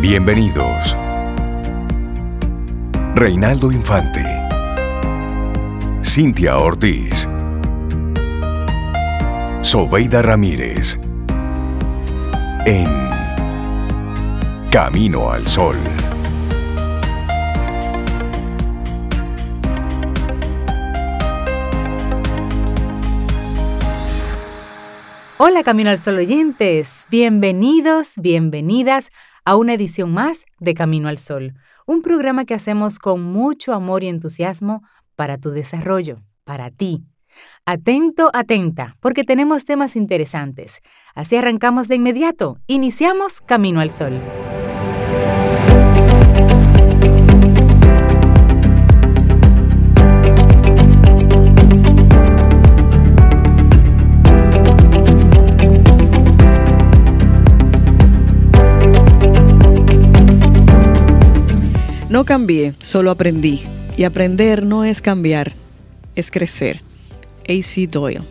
Bienvenidos. Reinaldo Infante. Cintia Ortiz. Sobeida Ramírez. En Camino al Sol. Hola Camino al Sol oyentes, bienvenidos, bienvenidas a una edición más de Camino al Sol, un programa que hacemos con mucho amor y entusiasmo para tu desarrollo, para ti. Atento, atenta, porque tenemos temas interesantes. Así arrancamos de inmediato, iniciamos Camino al Sol. No cambié, solo aprendí. Y aprender no es cambiar, es crecer. AC Doyle.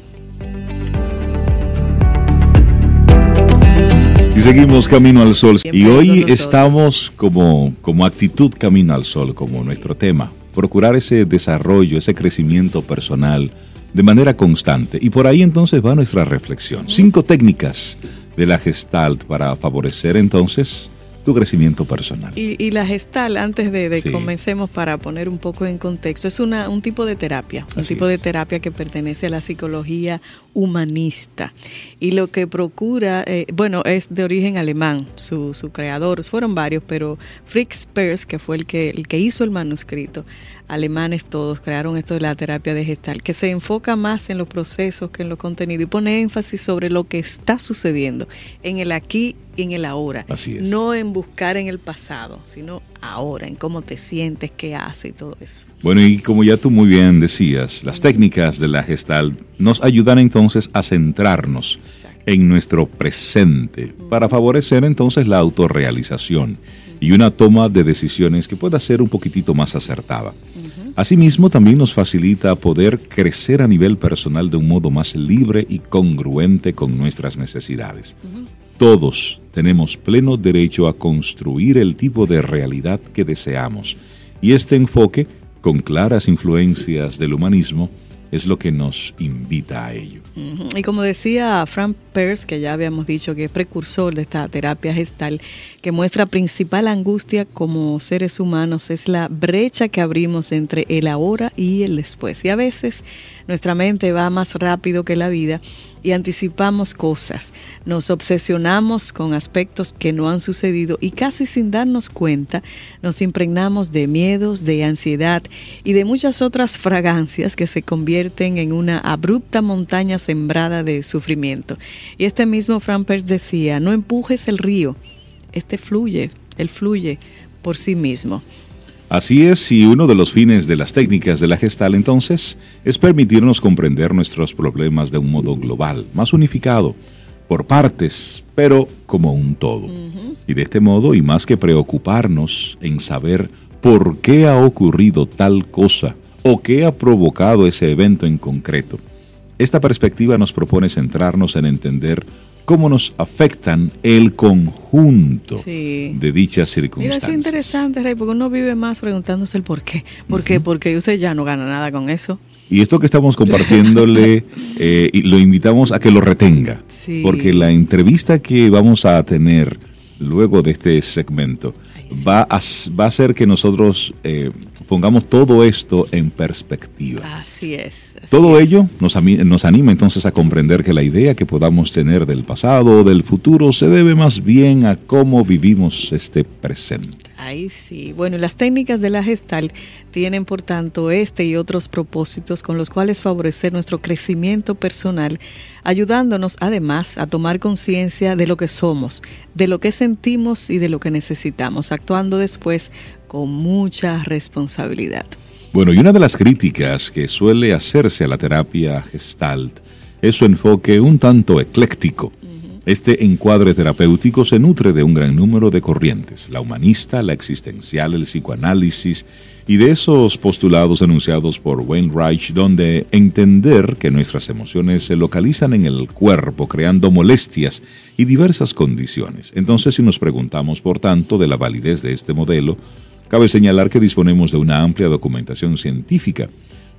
Y seguimos Camino al Sol. y hoy estamos como, como actitud Camino al Sol, como nuestro tema. Procurar ese desarrollo, ese crecimiento personal de manera constante. Y por ahí entonces va nuestra reflexión. Cinco técnicas de la Gestalt para favorecer entonces tu crecimiento personal. Y, la gestal, antes de, de comencemos para poner un poco en contexto, es una, un tipo de terapia, un tipo de terapia que pertenece a la psicología humanista. Y lo que procura, eh, bueno, es de origen alemán, su, su creador, fueron varios, pero Fritz Perls, que fue el que, el que hizo el manuscrito, alemanes todos crearon esto de la terapia de gestal, que se enfoca más en los procesos que en los contenidos y pone énfasis sobre lo que está sucediendo en el aquí y en el ahora. Así es. No en buscar en el pasado, sino ahora, en cómo te sientes, qué hace y todo eso. Bueno, y como ya tú muy bien decías, las técnicas de la gestal nos ayudan entonces a centrarnos en nuestro presente para favorecer entonces la autorrealización y una toma de decisiones que pueda ser un poquitito más acertada. Asimismo, también nos facilita poder crecer a nivel personal de un modo más libre y congruente con nuestras necesidades. Todos tenemos pleno derecho a construir el tipo de realidad que deseamos, y este enfoque, con claras influencias del humanismo, es lo que nos invita a ello. Y como decía Frank Peirce, que ya habíamos dicho que es precursor de esta terapia gestal, que muestra principal angustia como seres humanos es la brecha que abrimos entre el ahora y el después. Y a veces nuestra mente va más rápido que la vida y anticipamos cosas, nos obsesionamos con aspectos que no han sucedido y casi sin darnos cuenta nos impregnamos de miedos, de ansiedad y de muchas otras fragancias que se convierten en una abrupta montaña sembrada de sufrimiento. Y este mismo Frank decía, no empujes el río, este fluye, él fluye por sí mismo. Así es, y uno de los fines de las técnicas de la gestal entonces es permitirnos comprender nuestros problemas de un modo global, más unificado, por partes, pero como un todo. Y de este modo, y más que preocuparnos en saber por qué ha ocurrido tal cosa o qué ha provocado ese evento en concreto, esta perspectiva nos propone centrarnos en entender cómo nos afectan el conjunto de dichas circunstancias. Mira, es interesante, Rey, porque uno vive más preguntándose el por qué. ¿Por qué? Porque usted ya no gana nada con eso. Y esto que estamos compartiéndole, eh, lo invitamos a que lo retenga. Porque la entrevista que vamos a tener luego de este segmento va, a, va a hacer que nosotros eh, pongamos todo esto en perspectiva. Así es. todo ello nos, nos anima entonces a comprender que la idea que podamos tener del pasado o del futuro se debe más bien a cómo vivimos este presente. Ahí sí. Bueno, las técnicas de la gestal tienen, por tanto, este y otros propósitos con los cuales favorecer nuestro crecimiento personal, ayudándonos además a tomar conciencia de lo que somos, de lo que sentimos y de lo que necesitamos, actuando después con mucha responsabilidad. Bueno, y una de las críticas que suele hacerse a la terapia gestalt es su enfoque un tanto ecléctico Este encuadre terapéutico se nutre de un gran número de corrientes, la humanista, la existencial, el psicoanálisis y de esos postulados enunciados por Wayne Reich, donde entender que nuestras emociones se localizan en el cuerpo, creando molestias y diversas condiciones. Entonces, si nos preguntamos, por tanto, de la validez de este modelo, cabe señalar que disponemos de una amplia documentación científica.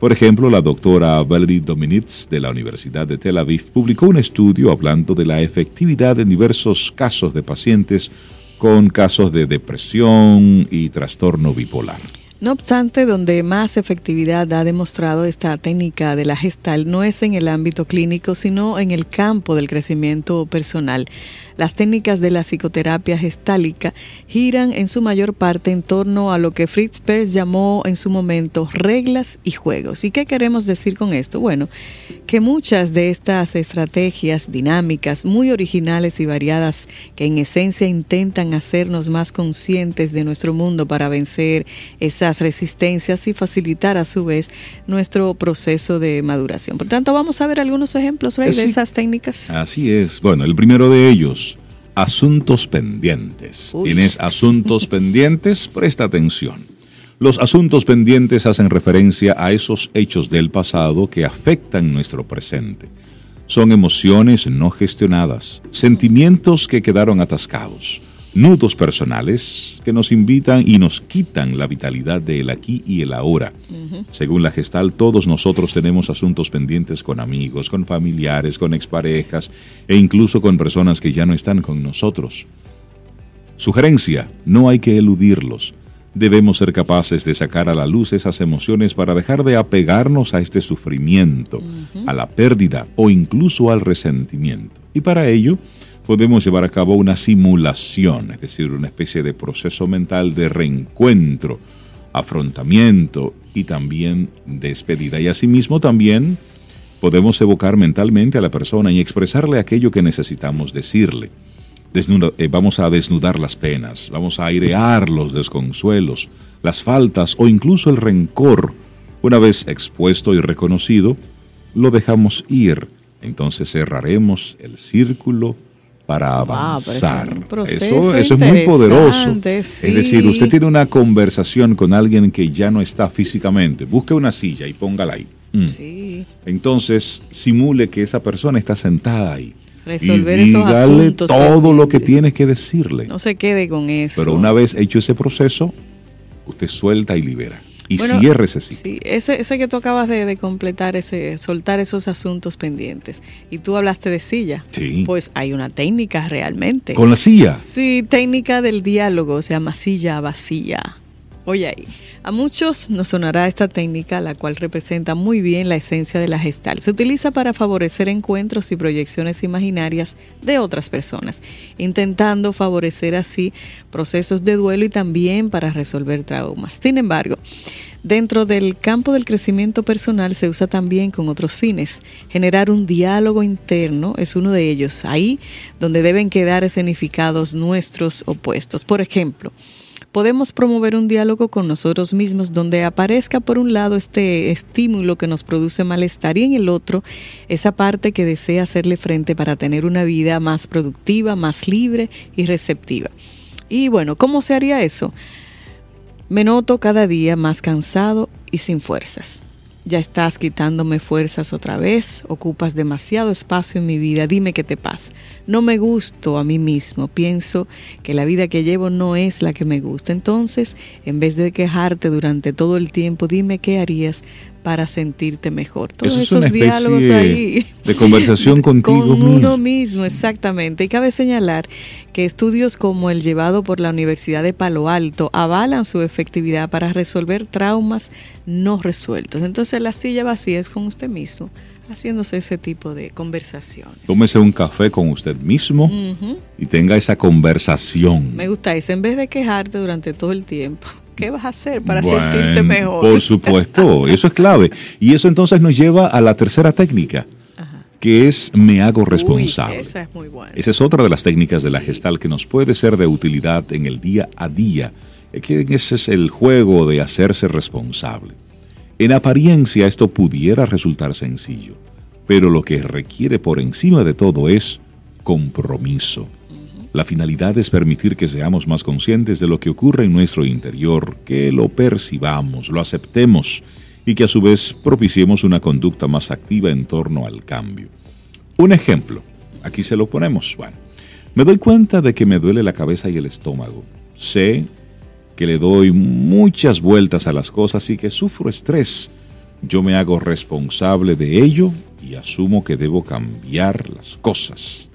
Por ejemplo, la doctora Valerie Dominitz de la Universidad de Tel Aviv publicó un estudio hablando de la efectividad en diversos casos de pacientes con casos de depresión y trastorno bipolar. No obstante, donde más efectividad ha demostrado esta técnica de la gestal no es en el ámbito clínico, sino en el campo del crecimiento personal. Las técnicas de la psicoterapia gestálica giran en su mayor parte en torno a lo que Fritz Perls llamó en su momento reglas y juegos. ¿Y qué queremos decir con esto? Bueno, que muchas de estas estrategias dinámicas, muy originales y variadas, que en esencia intentan hacernos más conscientes de nuestro mundo para vencer esas resistencias y facilitar a su vez nuestro proceso de maduración. Por tanto, vamos a ver algunos ejemplos de esas técnicas. Así es. Bueno, el primero de ellos asuntos pendientes. ¿Tienes asuntos pendientes? Presta atención. Los asuntos pendientes hacen referencia a esos hechos del pasado que afectan nuestro presente. Son emociones no gestionadas, sentimientos que quedaron atascados nudos personales que nos invitan y nos quitan la vitalidad del aquí y el ahora. Según la gestal, todos nosotros tenemos asuntos pendientes con amigos, con familiares, con exparejas e incluso con personas que ya no están con nosotros. Sugerencia, no hay que eludirlos. Debemos ser capaces de sacar a la luz esas emociones para dejar de apegarnos a este sufrimiento, a la pérdida o incluso al resentimiento. Y para ello, podemos llevar a cabo una simulación, es decir, una especie de proceso mental de reencuentro, afrontamiento y también despedida. Y asimismo también podemos evocar mentalmente a la persona y expresarle aquello que necesitamos decirle. Eh, vamos a desnudar las penas, vamos a airear los desconsuelos, las faltas o incluso el rencor. Una vez expuesto y reconocido, lo dejamos ir. Entonces cerraremos el círculo para avanzar. eso, es muy poderoso. Es decir, usted tiene una conversación con alguien que ya no está físicamente. Busque una silla y póngala ahí. Mm. Entonces, simule que esa persona está sentada ahí. Resolver y dígale todo lo que tiene que decirle. No se quede con eso. Pero una vez hecho ese proceso, usted suelta y libera y cierre ese Sí, ese, ese que tú acabas de, completar, ese soltar esos asuntos pendientes. Y tú hablaste de silla. Sí. Pues hay una técnica realmente. ¿Con la silla? Sí, técnica del diálogo, se llama silla vacía. Oye ahí. A muchos nos sonará esta técnica, la cual representa muy bien la esencia de la gestal. Se utiliza para favorecer encuentros y proyecciones imaginarias de otras personas, intentando favorecer así procesos de duelo y también para resolver traumas. Sin embargo, Dentro del campo del crecimiento personal se usa también con otros fines. Generar un diálogo interno es uno de ellos, ahí donde deben quedar escenificados nuestros opuestos. Por ejemplo, podemos promover un diálogo con nosotros mismos donde aparezca por un lado este estímulo que nos produce malestar y en el otro esa parte que desea hacerle frente para tener una vida más productiva, más libre y receptiva. Y bueno, ¿cómo se haría eso? Me noto cada día más cansado y sin fuerzas. Ya estás quitándome fuerzas otra vez, ocupas demasiado espacio en mi vida, dime qué te pasa. No me gusto a mí mismo, pienso que la vida que llevo no es la que me gusta. Entonces, en vez de quejarte durante todo el tiempo, dime qué harías para sentirte mejor. Todos esos diálogos ahí. De conversación contigo Con uno mismo, exactamente. Y cabe señalar que estudios como el llevado por la Universidad de Palo Alto avalan su efectividad para resolver traumas no resueltos. Entonces la silla vacía es con usted mismo, haciéndose ese tipo de conversaciones. Tómese un café con usted mismo y tenga esa conversación. Me gusta eso, en vez de quejarte durante todo el tiempo. ¿Qué vas a hacer para sentirte mejor? Por supuesto, eso es clave. Y eso entonces nos lleva a la tercera técnica, que es me hago responsable. esa es muy buena. Esa es otra de las técnicas de la gestal que nos puede ser de utilidad en el día a día. Que ese es el juego de hacerse responsable. En apariencia esto pudiera resultar sencillo, pero lo que requiere por encima de todo es compromiso. La finalidad es permitir que seamos más conscientes de lo que ocurre en nuestro interior, que lo percibamos, lo aceptemos y que a su vez propiciemos una conducta más activa en torno al cambio. Un ejemplo, aquí se lo ponemos, bueno, me doy cuenta de que me duele la cabeza y el estómago. Sé que le doy muchas vueltas a las cosas y que sufro estrés. Yo me hago responsable de ello y asumo que debo cambiar las cosas.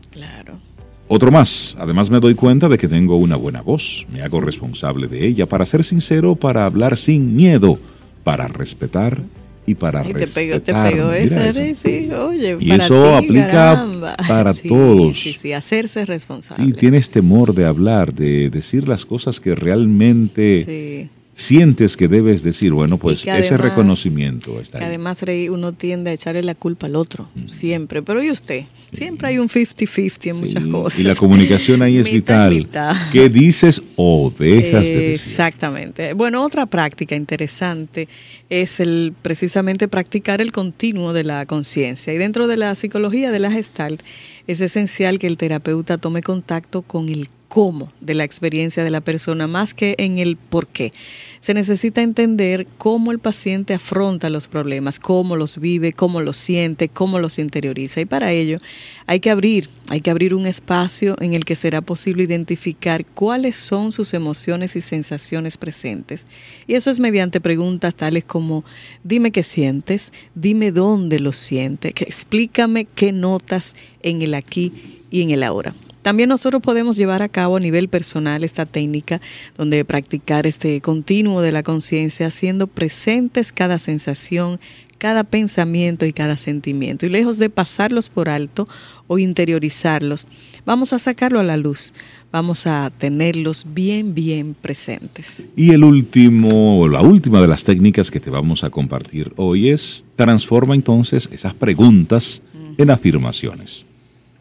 Otro más, además me doy cuenta de que tengo una buena voz, me hago responsable de ella, para ser sincero, para hablar sin miedo, para respetar y para Ay, te pegó, te pegó esa, eso. sí, oye, Y para eso ti, aplica caramba. para Sí, todos. Sí, sí, hacerse responsable. Sí, tienes temor de hablar, de decir las cosas que realmente Sí. Sientes que debes decir. Bueno, pues ese además- reconocimiento está Que ahí. además uno tiende a echarle la culpa al otro, siempre. Pero ¿y usted? Siempre hay un 50-50 en muchas cosas. Y la comunicación ahí es Mitad vital. mitad. ¿Qué dices o dejas de decir? Exactamente. Bueno, otra práctica interesante es el precisamente practicar el continuo de la conciencia. Y dentro de la psicología de la Gestalt es esencial que el terapeuta tome contacto con el cómo de la experiencia de la persona más que en el por qué. Se necesita entender cómo el paciente afronta los problemas, cómo los vive, cómo los siente, cómo los interioriza. Y para ello hay que abrir, hay que abrir un espacio en el que será posible identificar cuáles son sus emociones y sensaciones presentes. Y eso es mediante preguntas tales como, dime qué sientes, dime dónde lo sientes, explícame qué notas en el aquí y en el ahora. También nosotros podemos llevar a cabo a nivel personal esta técnica donde practicar este continuo de la conciencia, haciendo presentes cada sensación, cada pensamiento y cada sentimiento. Y lejos de pasarlos por alto o interiorizarlos, vamos a sacarlo a la luz, vamos a tenerlos bien, bien presentes. Y el último, o la última de las técnicas que te vamos a compartir hoy es transforma entonces esas preguntas en afirmaciones.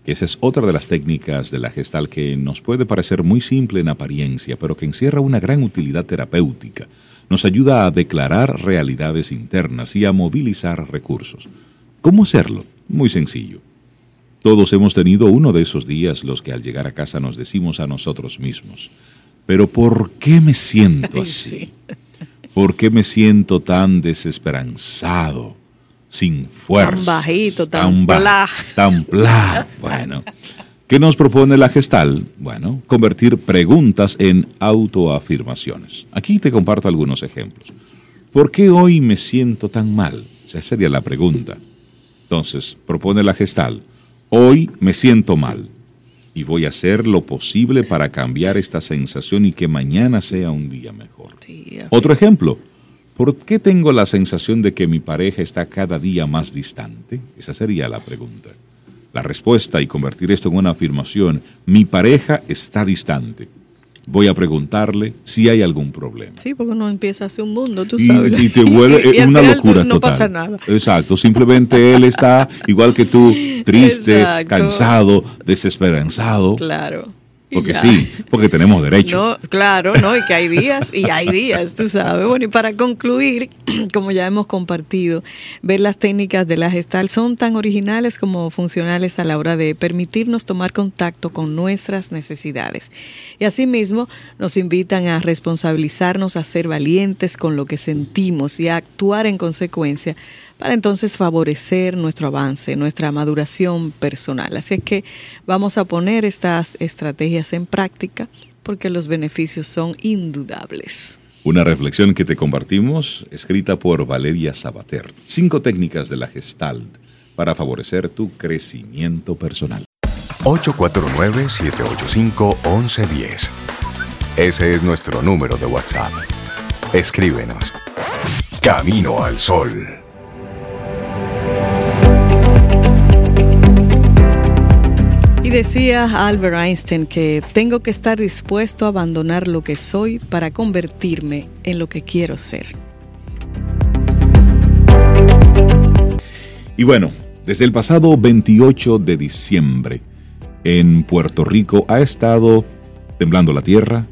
Esa es otra de las técnicas de la gestal que nos puede parecer muy simple en apariencia, pero que encierra una gran utilidad terapéutica. Nos ayuda a declarar realidades internas y a movilizar recursos. ¿Cómo hacerlo? Muy sencillo. Todos hemos tenido uno de esos días los que al llegar a casa nos decimos a nosotros mismos, pero ¿por qué me siento así? sí. ¿Por qué me siento tan desesperanzado, sin fuerza? Tan bajito, tan ba- bla. Tan bla. Bueno, ¿qué nos propone la gestal? Bueno, convertir preguntas en autoafirmaciones. Aquí te comparto algunos ejemplos. ¿Por qué hoy me siento tan mal? Esa sería la pregunta. Entonces, propone la gestal. Hoy me siento mal y voy a hacer lo posible para cambiar esta sensación y que mañana sea un día mejor. Sí, Otro ejemplo. ¿Por qué tengo la sensación de que mi pareja está cada día más distante? Esa sería la pregunta. La respuesta y convertir esto en una afirmación, mi pareja está distante. Voy a preguntarle si hay algún problema. Sí, porque uno empieza a hacer un mundo, tú sabes. y te vuelve Y al una locura no total. pasa nada. Exacto, simplemente él está igual que tú, triste, Exacto. cansado, desesperanzado. Claro. Porque ya. sí, porque tenemos derecho. No, claro, ¿no? Y que hay días, y hay días, tú sabes. Bueno, y para concluir, como ya hemos compartido, ver las técnicas de la gestal son tan originales como funcionales a la hora de permitirnos tomar contacto con nuestras necesidades. Y asimismo, nos invitan a responsabilizarnos, a ser valientes con lo que sentimos y a actuar en consecuencia para entonces favorecer nuestro avance, nuestra maduración personal. Así es que vamos a poner estas estrategias en práctica porque los beneficios son indudables. Una reflexión que te compartimos, escrita por Valeria Sabater. Cinco técnicas de la Gestalt para favorecer tu crecimiento personal. 849-785-1110. Ese es nuestro número de WhatsApp. Escríbenos. Camino al Sol. Y decía Albert Einstein que tengo que estar dispuesto a abandonar lo que soy para convertirme en lo que quiero ser. Y bueno, desde el pasado 28 de diciembre, en Puerto Rico ha estado temblando la tierra,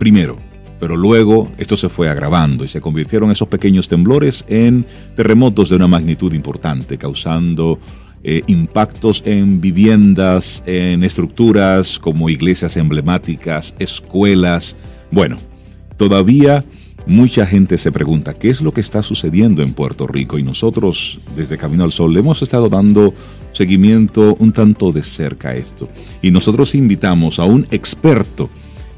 primero, pero luego esto se fue agravando y se convirtieron esos pequeños temblores en terremotos de una magnitud importante, causando eh, impactos en viviendas, en estructuras como iglesias emblemáticas, escuelas. Bueno, todavía mucha gente se pregunta qué es lo que está sucediendo en Puerto Rico y nosotros desde Camino al Sol le hemos estado dando seguimiento un tanto de cerca a esto. Y nosotros invitamos a un experto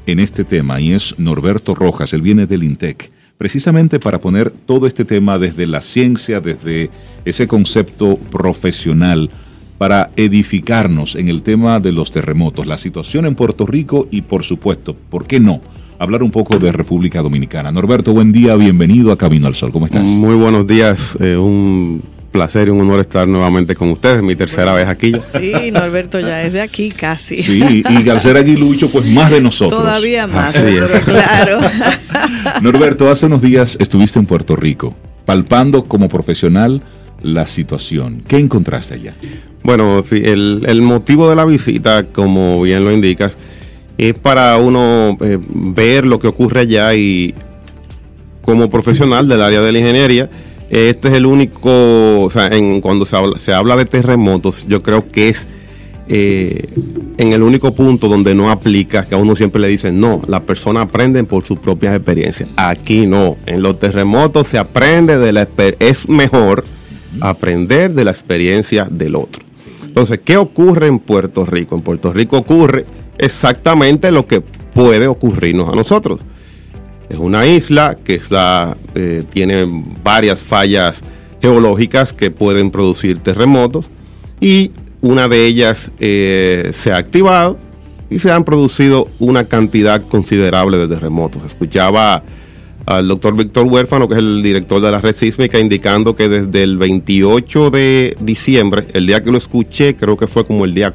en este tema y es Norberto Rojas, él viene del INTEC, precisamente para poner todo este tema desde la ciencia, desde ese concepto profesional, para edificarnos en el tema de los terremotos, la situación en Puerto Rico y por supuesto, ¿por qué no? Hablar un poco de República Dominicana. Norberto, buen día, bienvenido a Camino al Sol. ¿Cómo estás? Muy buenos días, eh, un placer y un honor estar nuevamente con ustedes, mi tercera vez aquí. Sí, Norberto ya es de aquí casi. Sí, y al ser aguilucho, pues más de nosotros. Todavía más, claro. Norberto, hace unos días estuviste en Puerto Rico, palpando como profesional la situación. ¿Qué encontraste allá? Bueno, sí, el, motivo de la visita, como bien lo indicas, es para uno eh, ver lo que ocurre allá y como profesional del área de la ingeniería, este es el único, o sea, en, cuando se habla, se habla de terremotos, yo creo que es eh, en el único punto donde no aplica, que a uno siempre le dicen, no, las personas aprenden por sus propias experiencias. Aquí no, en los terremotos se aprende de la es mejor aprender de la experiencia del otro. Entonces, ¿qué ocurre en Puerto Rico? En Puerto Rico ocurre exactamente lo que puede ocurrirnos a nosotros. Es una isla que eh, tiene varias fallas geológicas que pueden producir terremotos y una de ellas eh, se ha activado y se han producido una cantidad considerable de terremotos. Escuchaba al doctor Víctor Huérfano, que es el director de la red sísmica, indicando que desde el 28 de diciembre, el día que lo escuché, creo que fue como el día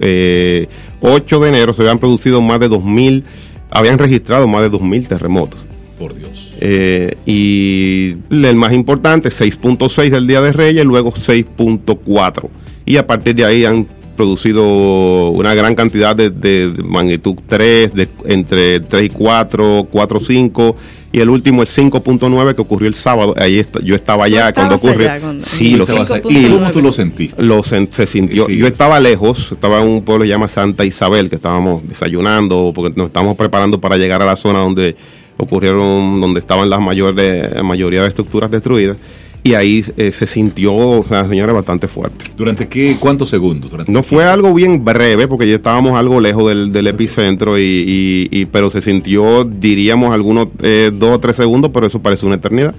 8 eh, de enero, se habían producido más de 2.000 habían registrado más de 2.000 terremotos. Por Dios. Eh, y el más importante, 6.6 del Día de Reyes, luego 6.4. Y a partir de ahí han producido una gran cantidad de, magnitud 3, de, entre 3 y 4, 4, 5 y el último el 5.9 que ocurrió el sábado. Ahí yo estaba allá cuando ocurrió. Sí, lo ¿Y cómo tú lo sentiste? Lo se sintió. Yo estaba lejos, estaba en un pueblo que se llama Santa Isabel, que estábamos desayunando porque nos estábamos preparando para llegar a la zona donde ocurrieron, donde estaban las mayores, la mayoría de estructuras destruidas y ahí eh, se sintió, o sea, señora, bastante fuerte. ¿Durante qué, cuántos segundos? no fue algo bien breve, porque ya estábamos algo lejos del, epicentro, y, pero se sintió, diríamos, algunos eh, dos o tres segundos, pero eso parece una eternidad.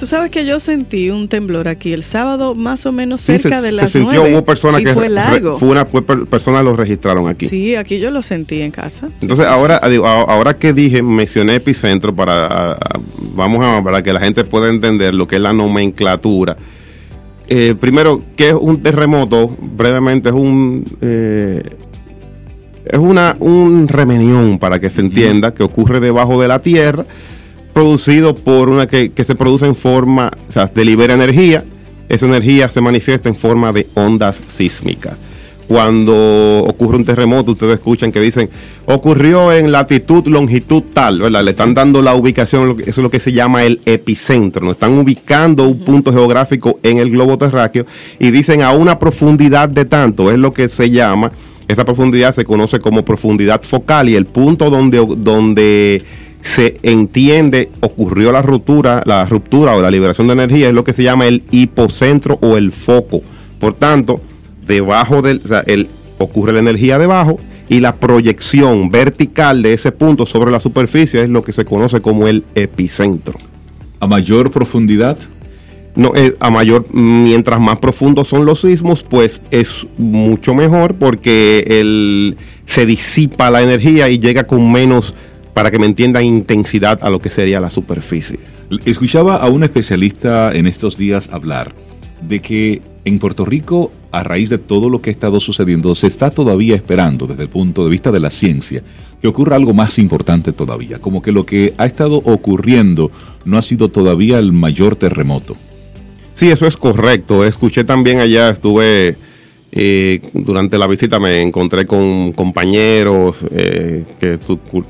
Tú sabes que yo sentí un temblor aquí el sábado más o menos cerca de las se sintió, hubo personas que fue largo. fue una personas lo registraron aquí. Sí, aquí yo lo sentí en casa. Entonces ahora ahora que dije mencioné epicentro para vamos a para que la gente pueda entender lo que es la nomenclatura. Eh, primero, ¿qué es un terremoto? Brevemente es un eh, es una un remenión para que se entienda que ocurre debajo de la tierra producido por una que, se produce en forma, o sea, de libera energía. Esa energía se manifiesta en forma de ondas sísmicas. Cuando ocurre un terremoto, ustedes escuchan que dicen, ocurrió en latitud, longitud tal, ¿verdad? Le están dando la ubicación, eso es lo que se llama el epicentro. Nos están ubicando un punto geográfico en el globo terráqueo y dicen a una profundidad de tanto, es lo que se llama, esa profundidad se conoce como profundidad focal y el punto donde, donde se entiende ocurrió la ruptura, la ruptura o la liberación de energía es lo que se llama el hipocentro o el foco. Por tanto, debajo del, el, ocurre la energía debajo y la proyección vertical de ese punto sobre la superficie es lo que se conoce como el epicentro. ¿A mayor profundidad? No, eh, a mayor, mientras más profundos son los sismos, pues es mucho mejor porque el, se disipa la energía y llega con menos para que me entiendan intensidad a lo que sería la superficie. Escuchaba a un especialista en estos días hablar de que en Puerto Rico, a raíz de todo lo que ha estado sucediendo, se está todavía esperando desde el punto de vista de la ciencia que ocurra algo más importante todavía, como que lo que ha estado ocurriendo no ha sido todavía el mayor terremoto. Sí, eso es correcto. Escuché también allá, estuve eh, durante la visita me encontré con compañeros eh, que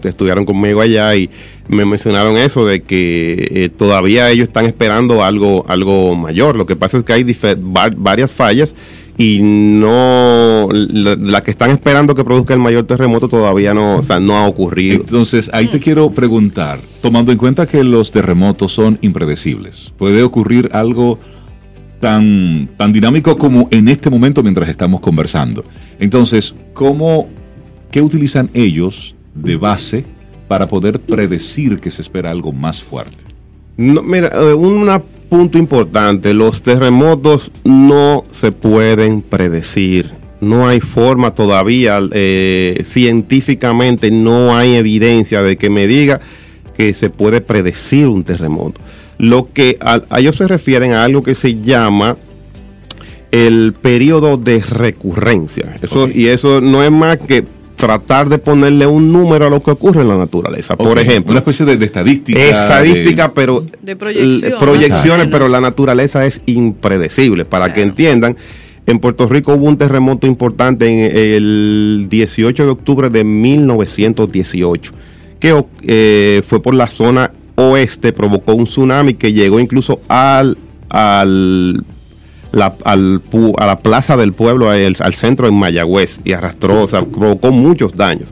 estudiaron conmigo allá y me mencionaron eso de que eh, todavía ellos están esperando algo, algo mayor. Lo que pasa es que hay varias fallas y no la, que están esperando que produzca el mayor terremoto todavía no, no ha ocurrido. Entonces, ahí te quiero preguntar, tomando en cuenta que los terremotos son impredecibles, ¿puede ocurrir algo tan, tan dinámico como en este momento mientras estamos conversando. Entonces, ¿cómo, ¿qué utilizan ellos de base para poder predecir que se espera algo más fuerte? No, mira, eh, un punto importante, los terremotos no se pueden predecir. No hay forma todavía, eh, científicamente no hay evidencia de que me diga que se puede predecir un terremoto. Lo que a, ellos se refieren a algo que se llama el periodo de recurrencia. Eso, Y eso no es más que tratar de ponerle un número a lo que ocurre en la naturaleza. Por ejemplo. Una especie de, estadística. Estadística, pero. De proyección, proyecciones, pero la naturaleza es impredecible. Para que entiendan, en Puerto Rico hubo un terremoto importante en el 18 de octubre de 1918, que eh, fue por la zona oeste provocó un tsunami que llegó incluso al, al, la, a la plaza del pueblo, al, centro en Mayagüez, y arrastró, o sea, provocó muchos daños.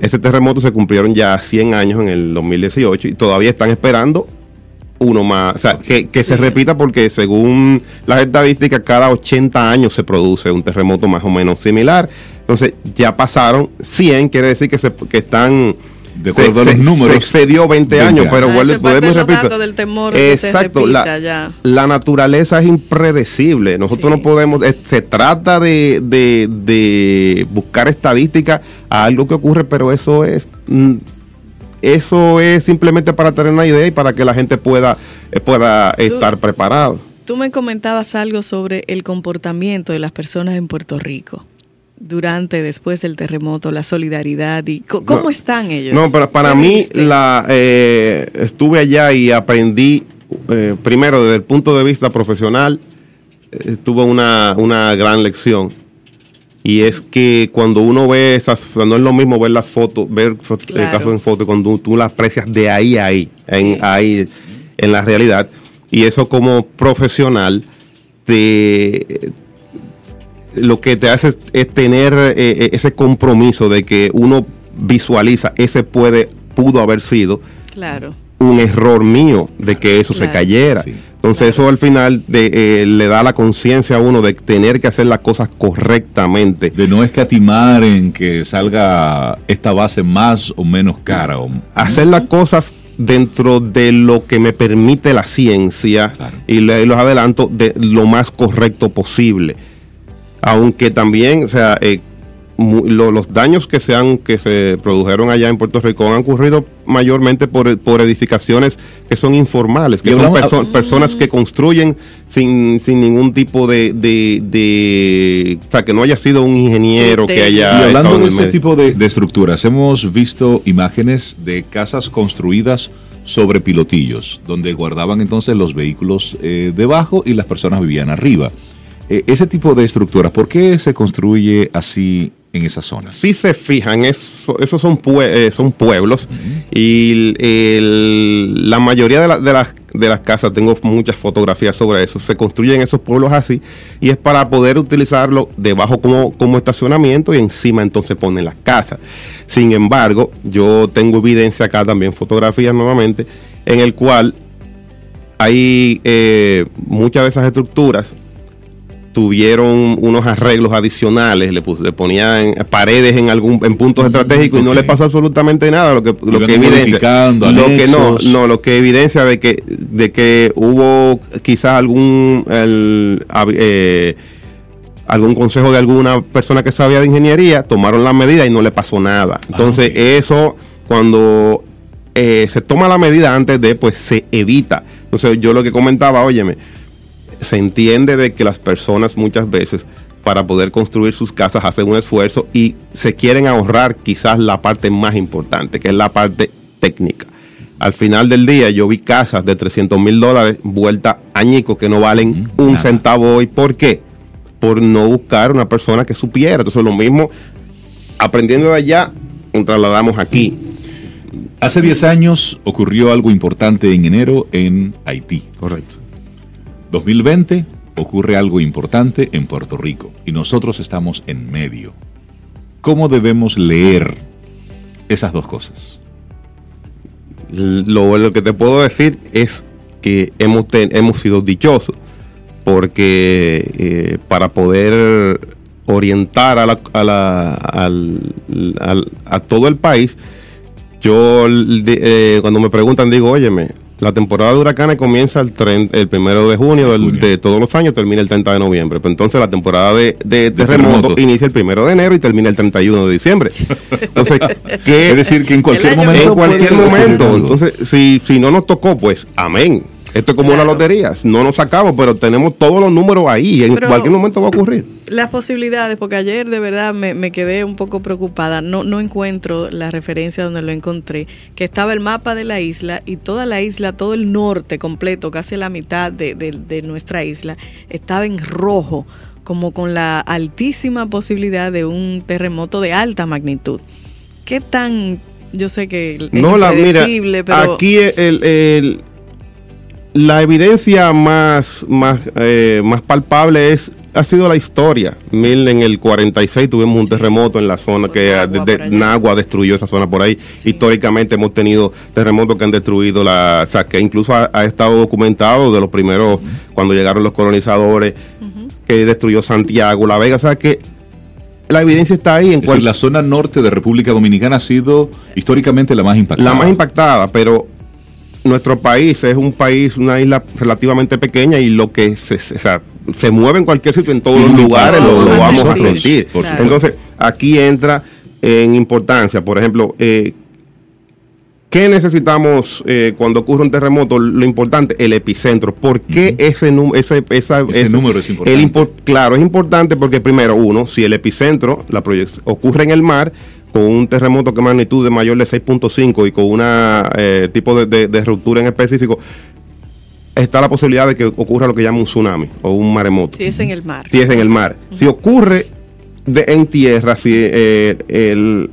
Este terremoto se cumplieron ya 100 años en el 2018 y todavía están esperando uno más, o sea, que, se repita porque según las estadísticas, cada 80 años se produce un terremoto más o menos similar. Entonces, ya pasaron 100, quiere decir que, se, que están de acuerdo a los números. Se excedió 20 años, pero ah, vuelve, podemos repetir. Del temor Exacto, la, la, naturaleza es impredecible. Nosotros no podemos, se trata de, de, buscar estadística a algo que ocurre, pero eso es mm, eso es simplemente para tener una idea y para que la gente pueda, eh, pueda estar preparado. Tú me comentabas algo sobre el comportamiento de las personas en Puerto Rico durante, después del terremoto, la solidaridad y cómo están ellos. No, pero para mí la eh, estuve allá y aprendí eh, primero desde el punto de vista profesional eh, tuve una, una, gran lección. Y es que cuando uno ve esas, no es lo mismo ver las fotos, ver el caso en foto cuando tú las aprecias de ahí a ahí, en, ahí en la realidad. Y eso como profesional te lo que te hace es, tener eh, eh, ese compromiso de que uno visualiza, ese puede, pudo haber sido claro. un error mío de que eso se cayera. Entonces eso al final de, eh, le da la conciencia a uno de tener que hacer las cosas correctamente. De no escatimar en que salga esta base más o menos cara. hacer las cosas dentro de lo que me permite la ciencia y los adelanto de lo más correcto posible aunque también, o sea, eh, los daños que se, han, que se produjeron allá en Puerto Rico han ocurrido mayormente por, por edificaciones que son informales, que son personas que construyen sin, sin ningún tipo de, de, O sea, que no haya sido un ingeniero que haya... Y hablando de ese tipo de, estructuras, hemos visto imágenes de casas construidas sobre pilotillos, donde guardaban entonces los vehículos eh, debajo y las personas vivían arriba. Eh, ese tipo de estructuras, ¿por qué se construye así en esa zona? Si se fijan, eso, esos son, eh, son pueblos y la mayoría de, de, las, casas, tengo muchas fotografías sobre eso, se construyen esos pueblos así y es para poder utilizarlo debajo como, como estacionamiento y encima entonces ponen las casas. Sin embargo, yo tengo evidencia acá también, fotografías nuevamente, en el cual hay eh, muchas de esas estructuras tuvieron unos arreglos adicionales, le, le ponían paredes en algún en puntos estratégicos y no le pasó absolutamente nada, lo que lo que evidencia lo que no, no, lo que evidencia de que de que hubo quizás algún eh, algún consejo de alguna persona que sabía de ingeniería, tomaron la medida y no le pasó nada. Ah, Entonces, eso cuando eh, se toma la medida antes de, pues se evita. Entonces, yo lo que comentaba, óyeme, se entiende de que las personas muchas veces para poder construir sus casas hacen un esfuerzo y se quieren ahorrar quizás la parte más importante, que es la parte técnica. Al final del día yo vi casas de 300 mil dólares vuelta añicos que no valen un centavo hoy. ¿Por qué? por no buscar una persona que supiera. Entonces lo mismo, aprendiendo de allá, trasladamos aquí. Hace 10 años ocurrió algo importante en enero en Haití. Correcto. 2020 ocurre algo importante en Puerto Rico y nosotros estamos en medio. ¿Cómo debemos leer esas dos cosas? Lo, que te puedo decir es que hemos, sido dichosos porque eh, para poder orientar a, a, todo el país, yo eh, cuando me preguntan digo, óyeme, la temporada de huracanes comienza el, el primero de junio, de todos los años, termina el 30 de noviembre. Pues entonces la temporada de, de, terremotos inicia el primero de enero y termina el 31 de diciembre. Entonces, ¿qué? Es decir, que en cualquier momento. En cualquier momento. Entonces, si, si no nos tocó, pues amén. Esto es como una lotería, no nos sacamos, pero tenemos todos los números ahí, en cualquier momento va a ocurrir. Las posibilidades, porque ayer de verdad me, quedé un poco preocupada, no, no encuentro la referencia donde lo encontré, que estaba el mapa de la isla y toda la isla, todo el norte completo, casi la mitad de, de nuestra isla, estaba en rojo, como con la altísima posibilidad de un terremoto de alta magnitud. ¿Qué tan yo sé que es no, la, mira, pero... Aquí el, la evidencia más, más, eh, más palpable es ha sido la historia. Mil en el 46 tuvimos un terremoto en la zona que Nagua, destruyó esa zona por ahí. Históricamente hemos tenido terremotos que han destruido la, o sea, que incluso ha, estado documentado de los primeros cuando llegaron los colonizadores que destruyó Santiago, La Vega, o sea que la evidencia está ahí. En cual, la zona norte de República Dominicana ha sido históricamente la más impactada. La más impactada, pero nuestro país es un país, una isla relativamente pequeña y lo que se, se mueve en cualquier sitio, en todos los lugares, lo, vamos a sentir. Entonces, aquí entra en importancia, por ejemplo, eh, ¿Qué necesitamos eh, cuando ocurre un terremoto? Lo importante, el epicentro. ¿Por qué ese, ese, ese, número es importante? claro, es importante porque primero, uno, si el epicentro la ocurre en el mar, con un terremoto que magnitud de mayor de 6.5 y con una eh, tipo de, ruptura en específico, está la posibilidad de que ocurra lo que llama un tsunami o un maremoto. Si es en el mar. Si es en el mar. Si ocurre de, en tierra, si eh, el,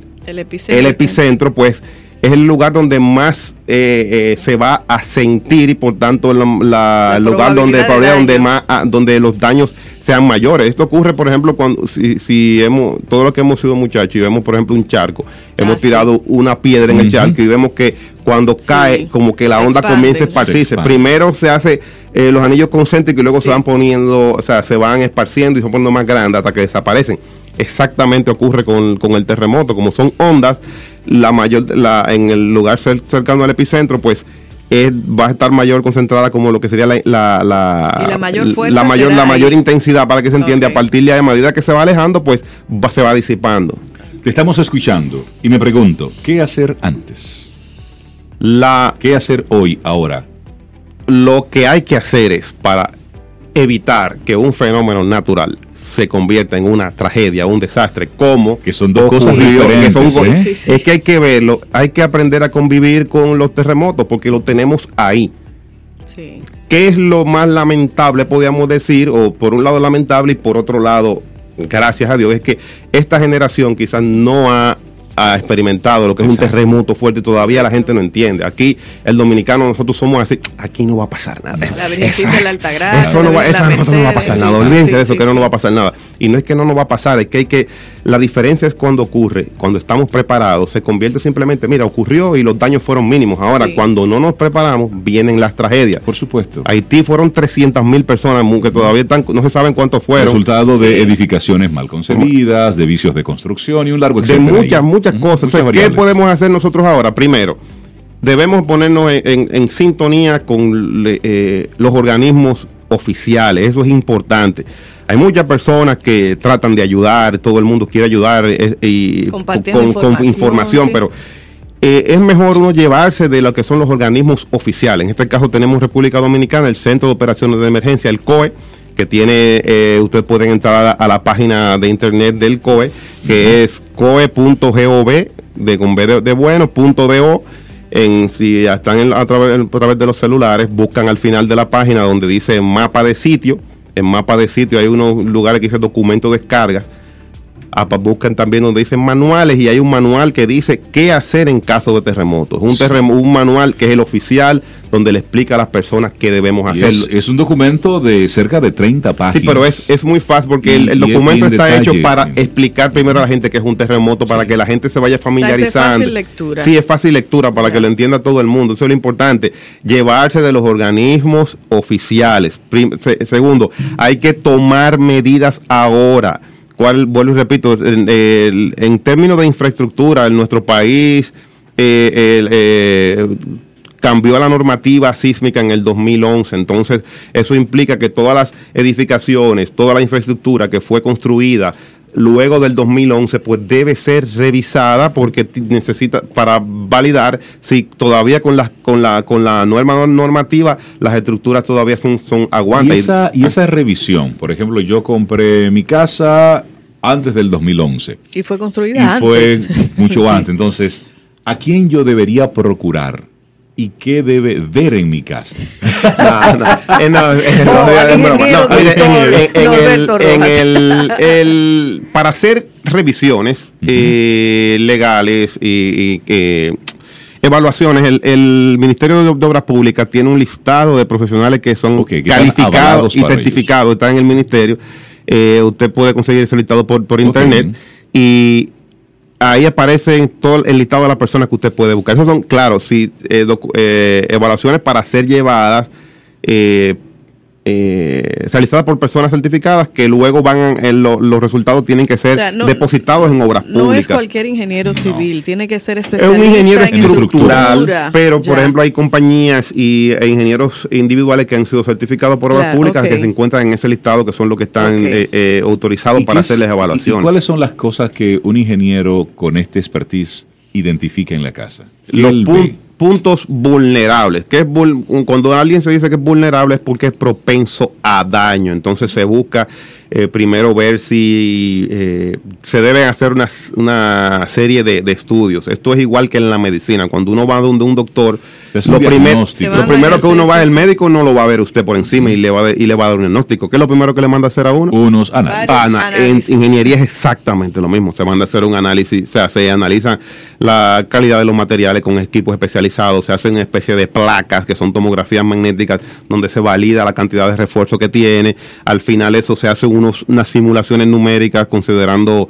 epicentro, pues es el lugar donde más eh, se va a sentir y por tanto el lugar donde, donde, más, ah, donde los daños sean mayores. Esto ocurre, por ejemplo, cuando si, si hemos, todo lo que hemos sido muchachos y vemos, por ejemplo, un charco, hemos ah, tirado una piedra en el charco y vemos que cuando cae, como que la onda comienza a esparcirse. Primero se hace eh, los anillos concéntricos y luego se van poniendo, o sea, se van esparciendo y se van poniendo más grandes hasta que desaparecen. Exactamente ocurre con, con el terremoto, como son ondas, la mayor, la, en el lugar cercano al epicentro, pues va a estar mayor concentrada como lo que sería la, la, la, mayor fuerza la mayor la mayor intensidad para que se entienda a partir de ahí a medida que se va alejando pues se va disipando. Te estamos escuchando y me pregunto qué hacer antes la qué hacer hoy ahora lo que hay que hacer es para evitar que un fenómeno natural se convierta en una tragedia, un desastre, como que son dos cosas diferentes. ¿eh? Es que hay que verlo, hay que aprender a convivir con los terremotos porque lo tenemos ahí. ¿Qué es lo más lamentable, podríamos decir? O por un lado lamentable y por otro lado, gracias a Dios, es que esta generación quizás no ha ha experimentado lo que es un terremoto fuerte y todavía la gente no entiende. Aquí el dominicano nosotros somos así, aquí no va a pasar nada. La Virgencita de la Altagracia. Eso no va, no va a pasar nada. Olvídense de eso, que no nos va a pasar nada. Y no es que no nos va a pasar, es que hay que, la diferencia es cuando ocurre, cuando estamos preparados, se convierte simplemente, mira, ocurrió y los daños fueron mínimos. Ahora, cuando no nos preparamos, vienen las tragedias. Por supuesto. Haití fueron 300 mil personas que todavía están, no se saben cuántos fueron. Resultado de edificaciones mal concebidas, de vicios de construcción y un largo etcétera. De muchas, muchas cosas. ¿Qué podemos hacer nosotros ahora? Primero, debemos ponernos en, sintonía con eh, los organismos oficiales, eso es importante. Hay muchas personas que tratan de ayudar, todo el mundo quiere ayudar eh, y con, información, pero eh, es mejor uno llevarse de lo que son los organismos oficiales. En este caso tenemos República Dominicana, el Centro de Operaciones de Emergencia, el COE, que tiene, eh, ustedes pueden entrar a, la página de internet del COE, que es coe.gov, de, con de, de bueno, punto En, si están a, través, a través de los celulares, buscan al final de la página donde dice mapa de sitio en mapa de sitio hay unos lugares que dice documento descargas buscan también donde dicen manuales y hay un manual que dice qué hacer en caso de terremotos. Un, un manual que es el oficial donde le explica a las personas qué debemos hacer. Es, un documento de cerca de 30 páginas. Sí, pero es, muy fácil porque el, documento está hecho para explicar primero a la gente que es un terremoto, para que la gente se vaya familiarizando. es fácil lectura. Sí, es fácil lectura para que lo entienda todo el mundo. Eso es lo importante. Llevarse de los organismos oficiales. segundo, hay que tomar medidas ahora cual, vuelvo y repito, en, términos de infraestructura, en nuestro país eh, eh, cambió la normativa sísmica en el 2011, entonces eso implica que todas las edificaciones, toda la infraestructura que fue construida luego del 2011 pues debe ser revisada porque necesita para validar si todavía con la con la con la norma normativa las estructuras todavía son, son aguantan. Y esa, y esa revisión, por ejemplo, yo compré mi casa antes del 2011. Y fue construida y Fue mucho antes. Entonces, ¿a quién yo debería procurar y qué debe ver en mi casa. para hacer revisiones eh, legales y, evaluaciones, el, Ministerio de, Obras Públicas tiene un listado de profesionales que son calificados y certificados, están en el ministerio. Eh, usted puede conseguir ese listado por, por internet. Y ahí aparece todo el listado de las personas que usted puede buscar. Esos son, claro, sí, eh, eh, evaluaciones para ser llevadas eh, eh, realizadas por personas certificadas que luego van en los resultados tienen que ser depositados en obras públicas. No es cualquier ingeniero civil, tiene que ser especialista es un ingeniero estructural, pero por ejemplo hay compañías y, e ingenieros individuales que han sido certificados por obras públicas que se encuentran en ese listado que son los que están eh, eh, autorizados para hacerles evaluaciones. ¿Y cuáles son las cosas que un ingeniero con este expertise identifica en la casa? Los puntos vulnerables. Que es cuando alguien se dice que es vulnerable es porque es propenso a daño. Entonces se busca eh, primero ver si eh, se deben hacer una, una serie de, estudios. Esto es igual que en la medicina. Cuando uno va donde un doctor, lo, primero que uno va, el médico no lo va a ver usted por encima y le va, y le va a dar un diagnóstico. ¿Qué es lo primero que le manda a hacer a uno? Unos análisis. En ingeniería es exactamente lo mismo. Se manda a hacer un análisis, o sea, se analiza la calidad de los materiales con equipos especializados, se hacen una especie de placas que son tomografías magnéticas donde se valida la cantidad de refuerzo que tiene. Al final eso se hace un unas simulaciones numéricas considerando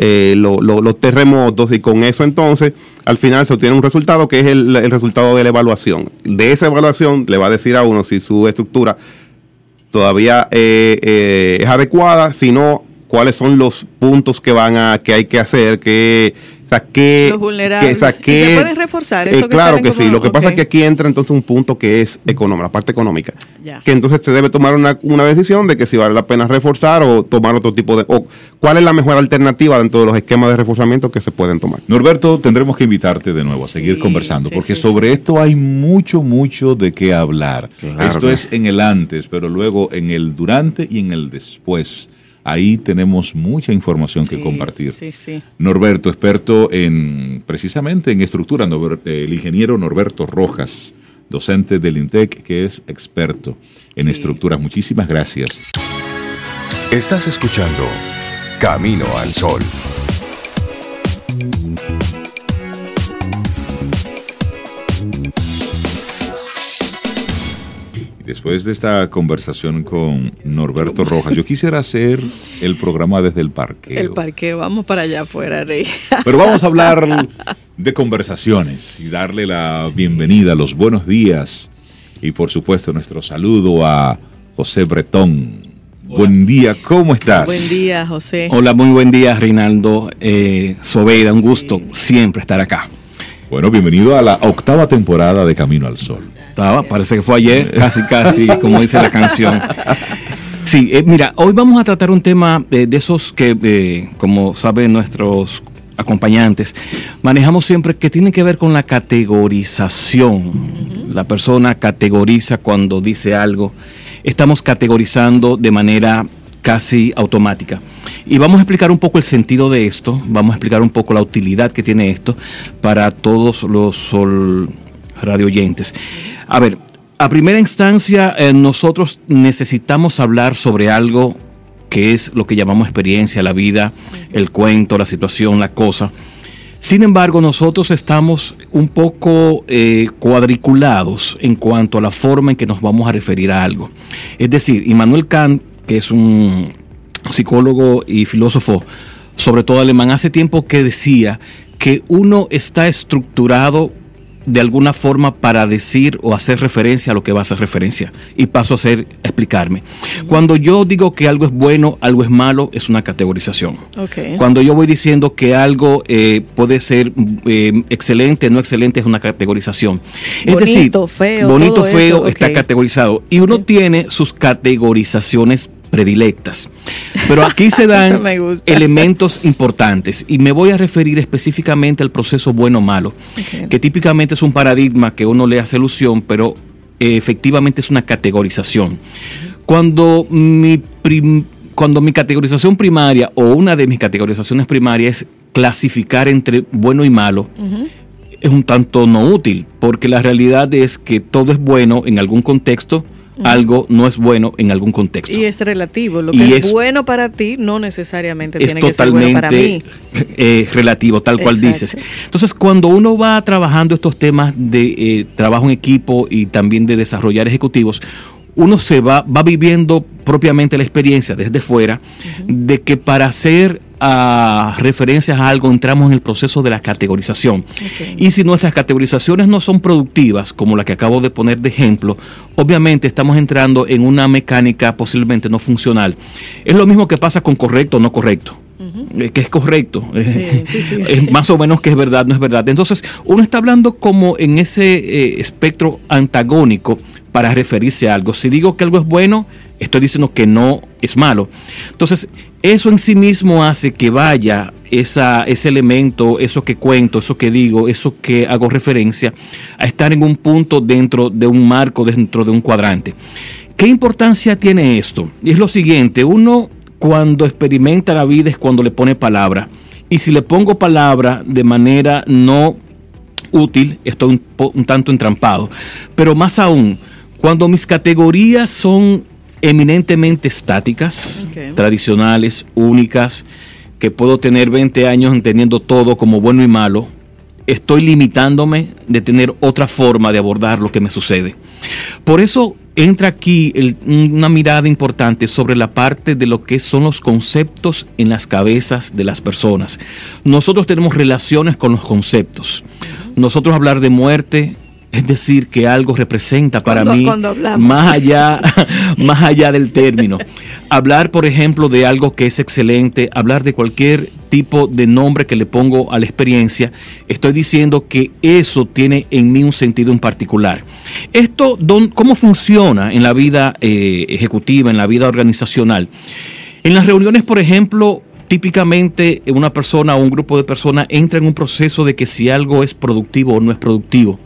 eh, los terremotos y con eso entonces al final se obtiene un resultado que es el, resultado de la evaluación. De esa evaluación le va a decir a uno si su estructura todavía eh, eh, es adecuada, si no, cuáles son los puntos que van a que hay que hacer, que saqué, los vulnerables. Que ¿Se pueden reforzar eso? Eh, claro que sí. Lo que pasa es que aquí entra entonces un punto que es económico, la parte económica. Que entonces se debe tomar una, una, decisión de que si vale la pena reforzar o tomar otro tipo de... o cuál es la mejor alternativa dentro de los esquemas de reforzamiento que se pueden tomar. Norberto, tendremos que invitarte de nuevo a seguir conversando, porque sobre esto hay mucho, mucho de qué hablar. esto es en el antes, pero luego en el durante y en el después Ahí tenemos mucha información que compartir. Sí, sí. Norberto, experto en precisamente en estructura, el ingeniero Norberto Rojas, docente del INTEC, que es experto en estructuras. Muchísimas gracias. Estás escuchando Camino al Sol. Después de esta conversación con Norberto Rojas, yo quisiera hacer el programa desde el parque. El parque, vamos para allá afuera, Rey. Pero vamos a hablar de conversaciones y darle la bienvenida, los buenos días y por supuesto nuestro saludo a José Bretón. Buen día, ¿cómo estás? Buen día, José. Hola, muy buen día, Reinaldo eh, Sobeida. Un gusto siempre estar acá. Bueno, bienvenido a la octava temporada de Camino al Sol parece que fue ayer, casi, casi, como dice la canción. Sí, eh, mira, hoy vamos a tratar un tema eh, de esos que, eh, como saben nuestros acompañantes, manejamos siempre que tiene que ver con la categorización. La persona categoriza cuando dice algo. Estamos categorizando de manera casi automática. Y vamos a explicar un poco el sentido de esto, vamos a explicar un poco la utilidad que tiene esto para todos los sol radio oyentes. A ver, a primera instancia, eh, nosotros necesitamos hablar sobre algo que es lo que llamamos experiencia, la vida, el cuento, la situación, la cosa. Sin embargo, nosotros estamos un poco eh, cuadriculados en cuanto a la forma en que nos vamos a referir a algo. Es decir, Immanuel Kant, que es un psicólogo y filósofo, sobre todo alemán, hace tiempo que decía que uno está estructurado de alguna forma para decir o hacer referencia a lo que va a hacer referencia. Y paso a hacer, explicarme. Cuando yo digo que algo es bueno, algo es malo, es una categorización. Cuando yo voy diciendo que algo eh, puede ser eh, excelente, no excelente, es una categorización. Es bonito, feo. Bonito, feo, está categorizado. Y uno tiene sus categorizaciones predilectas. Pero aquí se dan elementos importantes y me voy a referir específicamente al proceso bueno-malo, que típicamente es un paradigma que uno le hace alusión, pero eh, efectivamente es una categorización. Cuando mi, cuando mi categorización primaria o una de mis categorizaciones primarias es clasificar entre bueno y malo, es un tanto no útil, porque la realidad es que todo es bueno en algún contexto, algo no es bueno en algún contexto. Y es relativo. Lo que es, bueno para ti no necesariamente tiene que ser bueno para mí. Eh, relativo, tal cual dices. Entonces, cuando uno va trabajando estos temas de eh, trabajo en equipo y también de desarrollar ejecutivos, uno se va, va viviendo propiamente la experiencia desde fuera de que para hacer a referencias a algo, entramos en el proceso de la categorización. Y si nuestras categorizaciones no son productivas, como la que acabo de poner de ejemplo, obviamente estamos entrando en una mecánica posiblemente no funcional. Es lo mismo que pasa con correcto o no correcto. que es correcto, es más o menos que es verdad, no es verdad. Entonces, uno está hablando como en ese eh, espectro antagónico para referirse a algo. Si digo que algo es bueno, estoy diciendo que no es malo. Entonces, eso en sí mismo hace que vaya esa, ese elemento, eso que cuento, eso que digo, eso que hago referencia, a estar en un punto dentro de un marco, dentro de un cuadrante. ¿Qué importancia tiene esto? Es lo siguiente, uno cuando experimenta la vida es cuando le pone palabra. Y si le pongo palabra de manera no útil, estoy un, tanto entrampado. Pero más aún, cuando mis categorías son eminentemente estáticas, tradicionales, únicas, que puedo tener 20 años entendiendo todo como bueno y malo, estoy limitándome de tener otra forma de abordar lo que me sucede. Por eso entra aquí una mirada importante sobre la parte de lo que son los conceptos en las cabezas de las personas. Nosotros tenemos relaciones con los conceptos. Nosotros hablar de muerte, es decir, que algo representa para mí más allá, más allá del término. Hablar, por ejemplo, de algo que es excelente, hablar de cualquier tipo de nombre que le pongo a la experiencia, estoy diciendo que eso tiene en mí un sentido en particular. Esto, ¿cómo funciona en la vida eh, ejecutiva, en la vida organizacional? En las reuniones, por ejemplo, típicamente una persona o un grupo de personas entra en un proceso de que si algo es productivo o no es productivo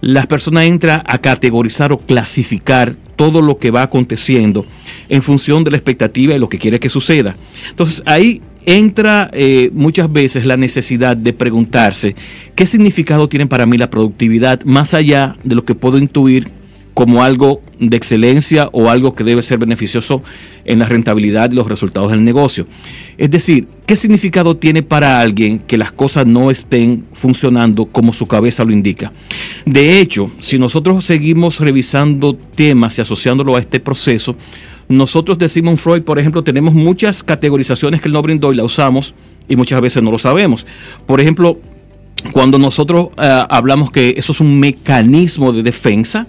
las personas entran a categorizar o clasificar todo lo que va aconteciendo en función de la expectativa y lo que quiere que suceda. Entonces ahí entra eh, muchas veces la necesidad de preguntarse qué significado tiene para mí la productividad más allá de lo que puedo intuir como algo de excelencia o algo que debe ser beneficioso en la rentabilidad y los resultados del negocio. Es decir, ¿qué significado tiene para alguien que las cosas no estén funcionando como su cabeza lo indica? De hecho, si nosotros seguimos revisando temas y asociándolo a este proceso, nosotros decimos Freud, por ejemplo, tenemos muchas categorizaciones que él nos brindó y la usamos y muchas veces no lo sabemos. Por ejemplo, cuando nosotros eh, hablamos que eso es un mecanismo de defensa,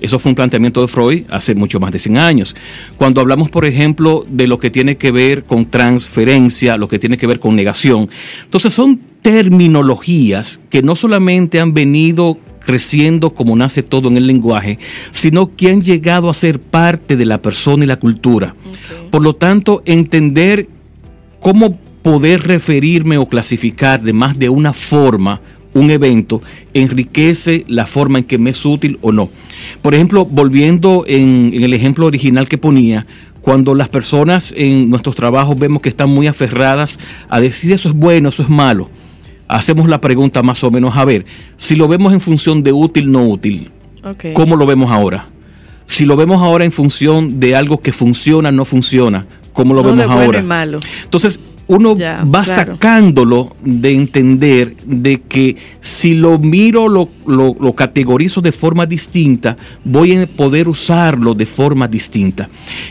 eso fue un planteamiento de Freud hace mucho más de 100 años. Cuando hablamos, por ejemplo, de lo que tiene que ver con transferencia, lo que tiene que ver con negación, entonces son terminologías que no solamente han venido creciendo como nace todo en el lenguaje, sino que han llegado a ser parte de la persona y la cultura. Por lo tanto, entender cómo poder referirme o clasificar de más de una forma un evento enriquece la forma en que me es útil o no. Por ejemplo, volviendo en, el ejemplo original que ponía, cuando las personas en nuestros trabajos vemos que están muy aferradas a decir eso es bueno, eso es malo, hacemos la pregunta más o menos, a ver, si lo vemos en función de útil, no útil, ¿cómo lo vemos ahora? Si lo vemos ahora en función de algo que funciona, no funciona, ¿cómo lo vemos ahora? malo. Entonces, uno va sacándolo de entender de que si lo miro, lo, lo, categorizo de forma distinta, voy a poder usarlo de forma distinta.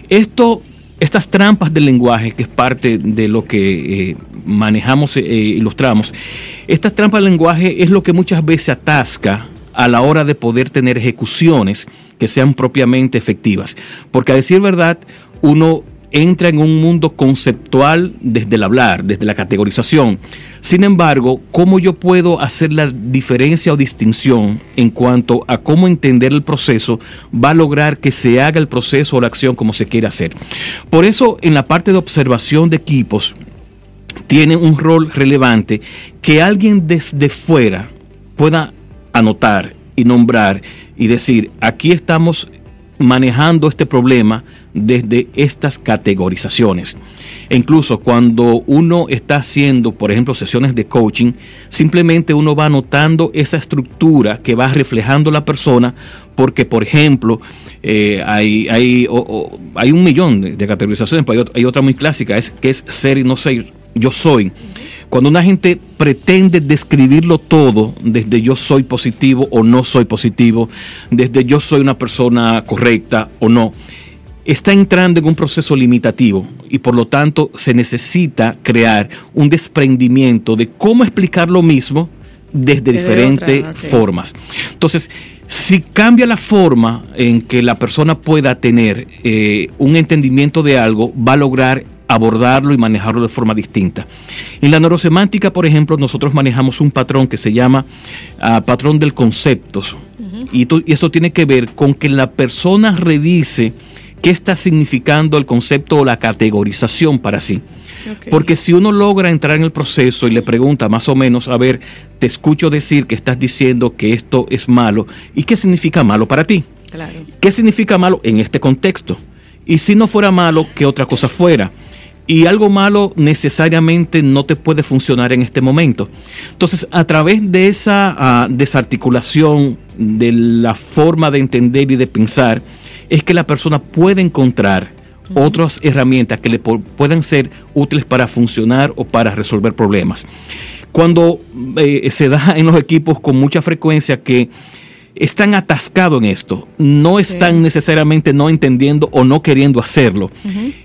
Esto, estas trampas del lenguaje, que es parte de lo que eh, manejamos e ilustramos, estas trampas del lenguaje es lo que muchas veces atasca a la hora de poder tener ejecuciones que sean propiamente efectivas. Porque a decir verdad, uno entra en un mundo conceptual desde el hablar, desde la categorización. Sin embargo, ¿cómo yo puedo hacer la diferencia o distinción en cuanto a cómo entender el proceso va a lograr que se haga el proceso o la acción como se quiere hacer? Por eso, en la parte de observación de equipos, tiene un rol relevante que alguien desde fuera pueda anotar y nombrar y decir, aquí estamos manejando este problema desde estas categorizaciones. E incluso cuando uno está haciendo, por ejemplo, sesiones de coaching, simplemente uno va anotando esa estructura que va reflejando la persona, porque, por ejemplo, eh, hay, hay, hay, un millón de, categorizaciones, pero hay, otra muy clásica, es que es ser y no ser, yo soy. Cuando una gente pretende describirlo todo, desde yo soy positivo o no soy positivo, desde yo soy una persona correcta o no, está entrando en un proceso limitativo y por lo tanto se necesita crear un desprendimiento de cómo explicar lo mismo desde diferentes formas. Entonces, si cambia la forma en que la persona pueda tener eh, un entendimiento de algo, va a lograr abordarlo y manejarlo de forma distinta. En la neurosemántica, por ejemplo, nosotros manejamos un patrón que se llama ah, patrón del concepto. y, esto tiene que ver con que la persona revise qué está significando el concepto o la categorización para sí. Porque si uno logra entrar en el proceso y le pregunta más o menos, a ver, te escucho decir que estás diciendo que esto es malo, ¿y qué significa malo para ti? ¿Qué significa malo en este contexto? Y si no fuera malo, ¿qué otra cosa fuera? Y algo malo necesariamente no te puede funcionar en este momento. Entonces, a través de esa ah, desarticulación de la forma de entender y de pensar, es que la persona puede encontrar otras herramientas que le puedan ser útiles para funcionar o para resolver problemas. Cuando eh, se da en los equipos con mucha frecuencia que están atascados en esto, no están necesariamente no entendiendo o no queriendo hacerlo,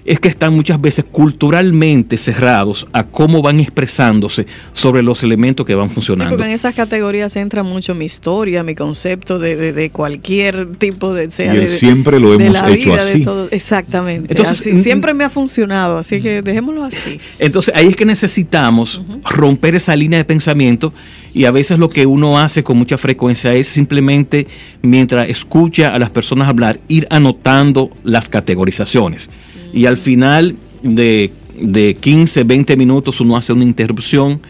es que están muchas veces culturalmente cerrados a cómo van expresándose sobre los elementos que van funcionando. porque en esas categorías entra mucho mi historia, mi concepto de, cualquier tipo de... Sea, y siempre lo hemos hecho así. exactamente. Entonces, siempre me ha funcionado, así que dejémoslo así. Entonces ahí es que necesitamos romper esa línea de pensamiento y a veces lo que uno hace con mucha frecuencia es simplemente, mientras escucha a las personas hablar, ir anotando las categorizaciones. Y al final de, de 15, 20 minutos uno hace una interrupción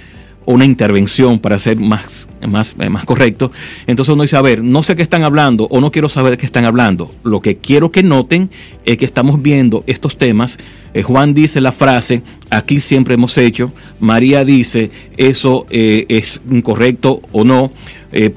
una intervención para ser más, más, eh, más correcto. Entonces uno dice, a ver, no sé qué están hablando o no quiero saber qué están hablando. Lo que quiero que noten es que estamos viendo estos temas. Eh, Juan dice la frase, aquí siempre hemos hecho. María dice, eso eh, es incorrecto o no.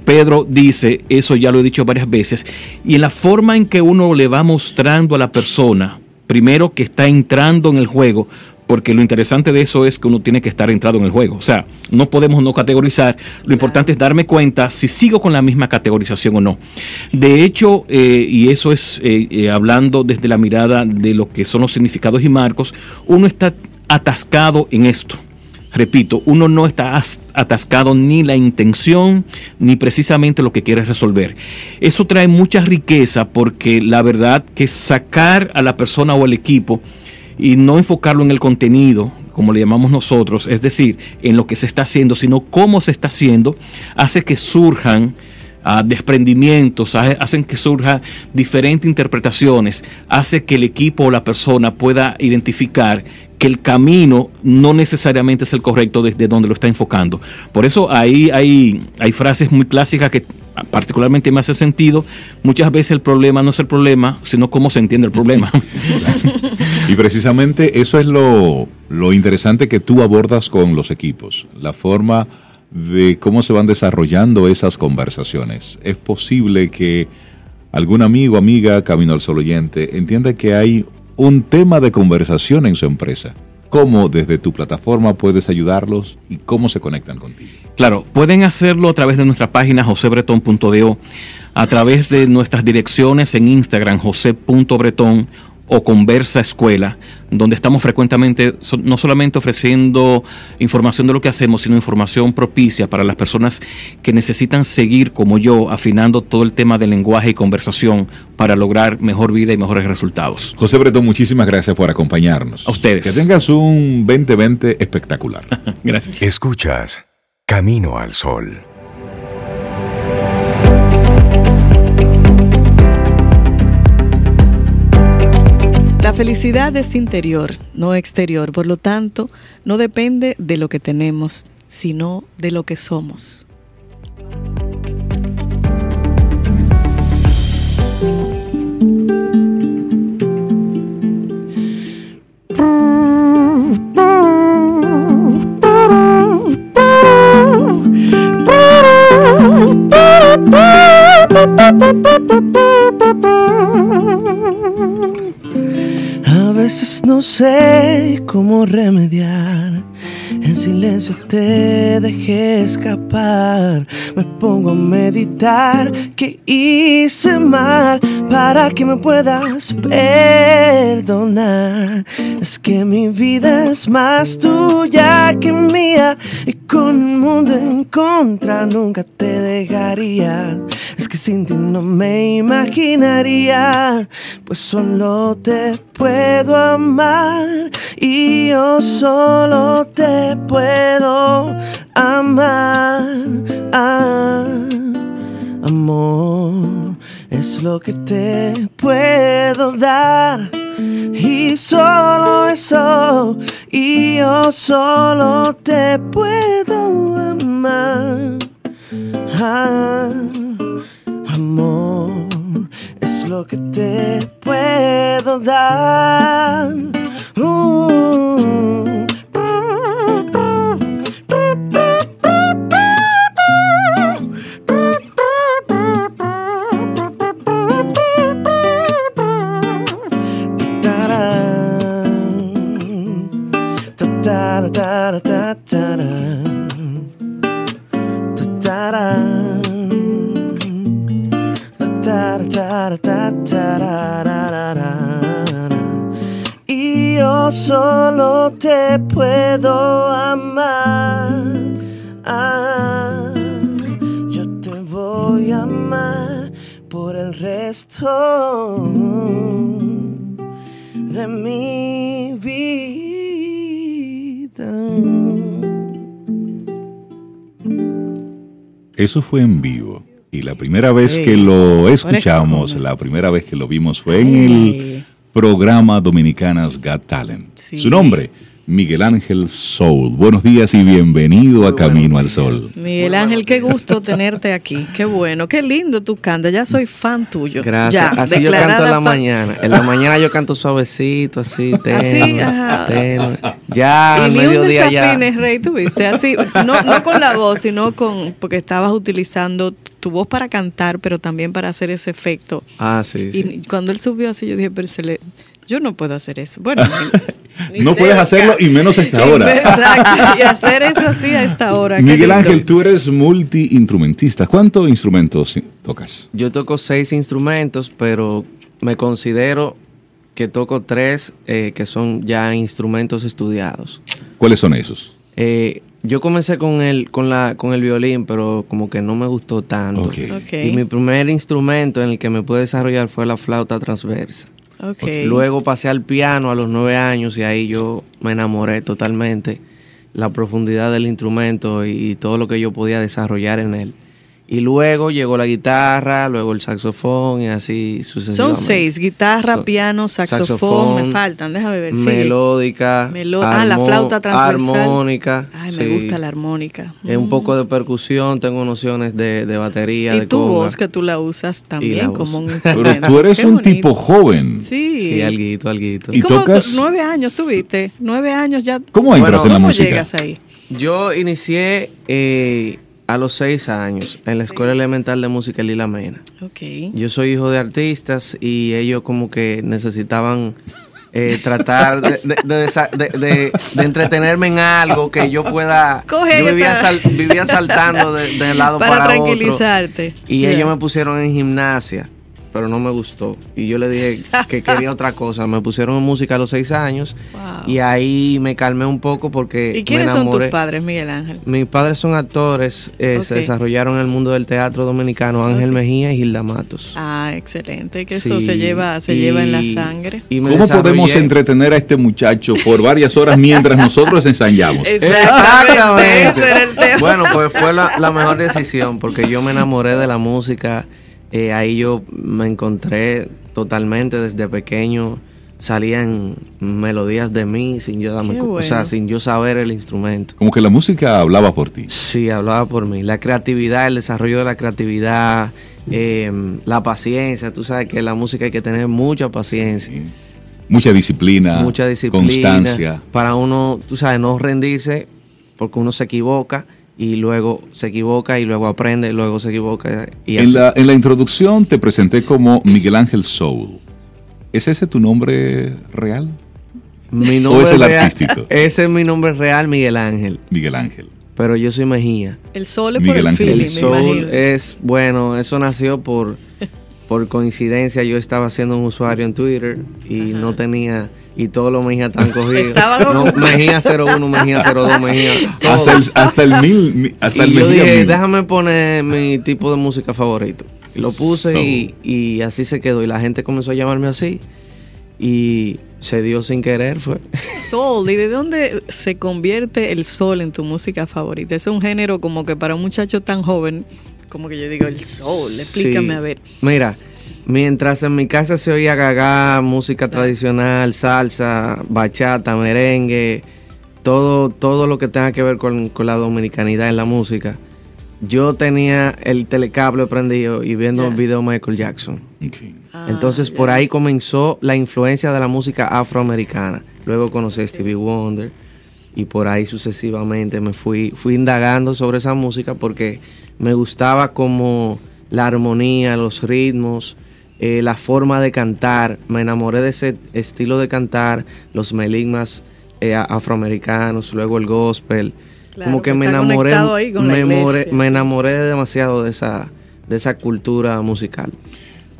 Pedro dice, eso ya lo he dicho varias veces. Y en la forma en que uno le va mostrando a la persona, primero que está entrando en el juego, porque lo interesante de eso es que uno tiene que estar entrado en el juego. O sea, no podemos no categorizar. Lo importante es darme cuenta si sigo con la misma categorización o no. De hecho, eh, y eso es eh, eh, hablando desde la mirada de lo que son los significados y marcos, uno está atascado en esto. Repito, uno no está atascado ni la intención ni precisamente lo que quiere resolver. Eso trae mucha riqueza porque la verdad que sacar a la persona o al equipo y no enfocarlo en el contenido, como le llamamos nosotros, es decir, en lo que se está haciendo, sino cómo se está haciendo, hace que surjan ah, desprendimientos, hacen que surjan diferentes interpretaciones, hace que el equipo o la persona pueda identificar que el camino no necesariamente es el correcto desde donde lo está enfocando. Por eso ahí hay, hay frases muy clásicas que particularmente me hace sentido. Muchas veces el problema no es el problema, sino cómo se entiende el problema. y precisamente eso es lo, lo interesante que tú abordas con los equipos, la forma de cómo se van desarrollando esas conversaciones. Es posible que algún amigo, amiga, camino al sol oyente, entienda que hay un tema de conversación en su empresa. ¿Cómo desde tu plataforma puedes ayudarlos y cómo se conectan contigo? Claro, pueden hacerlo a través de nuestra página josebreton.do, a través de nuestras direcciones en Instagram, jose.breton o Conversa Escuela, donde estamos frecuentemente no solamente ofreciendo información de lo que hacemos, sino información propicia para las personas que necesitan seguir, como yo, afinando todo el tema del lenguaje y conversación para lograr mejor vida y mejores resultados. José Bretón, muchísimas gracias por acompañarnos. A ustedes. Que tengas un 2020 espectacular. gracias. Escuchas Camino al Sol. Felicidad es interior, no exterior. Por lo tanto, no depende de lo que tenemos, sino de lo que somos. A veces no sé cómo remediar. En silencio te dejé escapar. Me pongo a meditar que hice mal para que me puedas perdonar. Es que mi vida es más tuya que mía. Y con un mundo en contra nunca te dejaría. Es que sin ti no me imaginaría. Pues solo te puedo amar. Y yo solo te puedo amar. Ah, amor es lo que te puedo dar. Y solo eso, y yo solo te puedo amar. Ah, amor es lo que te puedo dar. Uh. Eso fue en vivo. Y la primera vez Sí. que lo escuchamos, la primera vez que lo vimos fue en el programa Dominicanas Got Talent. Sí. Su nombre, Miguel Ángel Soul. Buenos días y bienvenido a Camino al Sol. Miguel Ángel, qué gusto tenerte aquí. Qué bueno, qué lindo tú cantas. Ya soy fan tuyo. Gracias. Ya, así yo canto en la fan. mañana. En la mañana yo canto suavecito, así, tenue, ajá. tenue. Ya al Y ni un mediodía ya. desafines, Rey, tuviste así, no, no con la voz, sino con, porque estabas utilizando tu voz para cantar, pero también para hacer ese efecto. Ah, sí, sí. Y cuando él subió así, yo dije, pero se le, yo no puedo hacer eso. Bueno, No puedes hacerlo y menos a esta Y hora. Exacto, y hacer eso así a esta hora. Miguel. Ángel, tú eres multi-instrumentista. ¿Cuántos instrumentos tocas? Yo toco seis instrumentos, pero me considero que toco tres eh, que son ya instrumentos estudiados. ¿Cuáles son esos? Eh, yo comencé con el, con, la, con el violín, pero como que no me gustó tanto. Y mi primer instrumento en el que me pude desarrollar fue la flauta transversa. Luego pasé al piano a los nueve años y ahí yo me enamoré totalmente. La profundidad del instrumento y todo lo que yo podía desarrollar en él. Y luego llegó la guitarra, luego el saxofón y así Son sucesivamente. seis, guitarra, Son- piano, saxofón, saxofón, me faltan, déjame ver. sigue. Melódica, Melo- ah, la flauta transversal. armónica. Ay, me sí. gusta la armónica. Es un Mm. poco de percusión, tengo nociones de, de batería, Y de tu conga. voz que tú la usas también como un Pero instrumento. tú eres un tipo joven. Sí. Sí, alguito, alguito. ¿Y ¿Cómo tocas? nueve años tuviste? Nueve años ya. ¿Cómo entras Bueno, en la ¿Cómo música? llegas ahí? Yo inicié eh, a los seis años en la Escuela Elemental de Música Lila Mena. Ok. Yo soy hijo de artistas y ellos como que necesitaban eh, tratar de, de- de entretenerme en algo que yo pueda... Coge yo vivía, esa. sal- vivía saltando de, lado Para para, otro. tranquilizarte. Y Yeah. ellos me pusieron en gimnasia, pero no me gustó. Y yo le dije que quería otra cosa. Me pusieron en música a los seis años Wow. y ahí me calmé un poco porque ¿Y me quiénes son tus padres, Miguel Ángel? Mis padres son actores, eh, se desarrollaron en el mundo del teatro dominicano, Ángel. Mejía y Gilda Matos. Ah, excelente, que eso Sí, se lleva, se y- lleva en la sangre. y ¿Cómo podemos entretener a este muchacho por varias horas mientras nosotros ensayamos? Exactamente. Ese era el tema. Bueno, pues fue la, la mejor decisión porque yo me enamoré de la música. Eh, ahí yo me encontré totalmente desde pequeño. Salían melodías de mí sin yo darme o sea, sin yo saber el instrumento. Como que la música hablaba por ti. Sí, hablaba por mí. La creatividad, el desarrollo de la creatividad, eh, la paciencia. Tú sabes que en la música hay que tener mucha paciencia. Sí. Mucha disciplina, mucha disciplina constancia. para uno, tú sabes, no rendirse porque uno se equivoca y luego se equivoca y luego aprende y luego se equivoca y así. En la, en la introducción te presenté como Miguel Ángel Soul. ¿Es ese tu nombre real? Mi ¿O es el real- artístico? Ese es mi nombre real, Miguel Ángel, Miguel Ángel. pero yo soy Mejía. El sol es Miguel por el Ángel. feeling, El soul imagino. es, bueno, eso nació por, por coincidencia. Yo estaba siendo un usuario en Twitter y no tenía, y todos los Mejía están cogidos. No. Mejía 01, Mejía 02, Mejía. todo. Hasta el, hasta el mil, mi- hasta y el yo Mejía dije, mil. déjame poner mi tipo de música favorito. Y lo puse y, y así se quedó. Y la gente comenzó a llamarme así. Y se dio sin querer, fue. Soul, ¿y de dónde se convierte el soul en tu música favorita? Es un género como que para un muchacho tan joven, como que yo digo, el soul, explícame Sí. a ver. Mira, mientras en mi casa se oía gaga, música tradicional, salsa, bachata, merengue, todo, todo lo que tenga que ver con, con la dominicanidad en la música, yo tenía el telecable prendido y viendo Ya. el video de Michael Jackson. Ok. Ah, Entonces por ahí comenzó la influencia de la música afroamericana. Luego conocí a Stevie Wonder y por ahí sucesivamente me fui, fui indagando sobre esa música porque me gustaba como la armonía, los ritmos, eh, la forma de cantar. Me enamoré de ese estilo de cantar, los meligmas eh, afroamericanos, luego el gospel. Claro, como que me enamoré, me, me enamoré demasiado de esa, de esa cultura musical.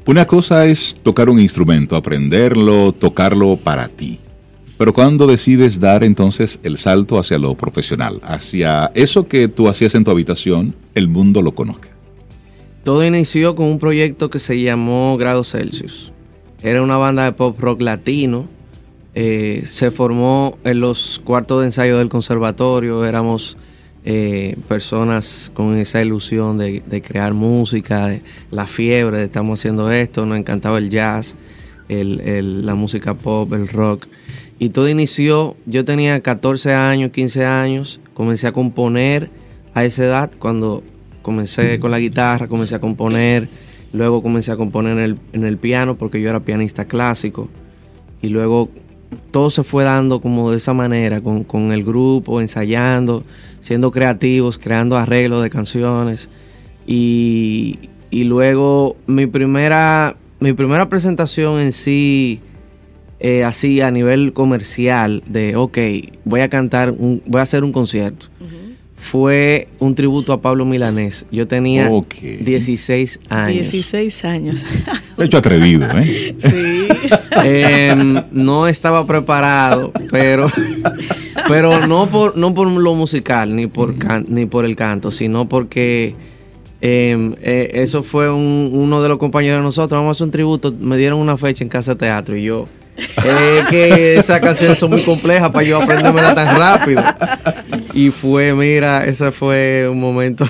Una cosa es tocar un instrumento, aprenderlo, tocarlo para ti. Pero cuando decides dar entonces el salto hacia lo profesional, hacia eso que tú hacías en tu habitación, el mundo lo conozca. Todo inició con un proyecto que se llamó Grado Celsius. Era una banda de pop rock latino. eh, se formó en los cuartos de ensayo del conservatorio. Éramos eh, personas con esa ilusión de, crear música, la fiebre de estamos haciendo esto. Nos encantaba el jazz, la música pop, el rock. Y todo inició, yo tenía 14 años, 15 años, comencé a componer a esa edad cuando comencé con la guitarra, comencé a componer, luego comencé a componer en el, en el piano porque yo era pianista clásico. Y luego todo se fue dando como de esa manera, con, con el grupo, ensayando, siendo creativos, creando arreglos de canciones. Y, y luego mi primera, mi primera presentación en sí, eh, así a nivel comercial, de ok, voy a cantar, un, voy a hacer un concierto fue un tributo a Pablo Milanés. Yo tenía Ok. 16 años. 16 años. De hecho, atrevido, ¿eh? sí. Em, no estaba preparado, pero pero no por no por lo musical ni por can- ni por el canto, sino porque em, eh, eso fue un- uno de los compañeros de nosotros. Vamos a hacer un tributo. Me dieron una fecha en casa de teatro y yo es que esas canciones son muy complejas para yo aprendérmela tan rápido. Y fue, mira, ese fue un momento.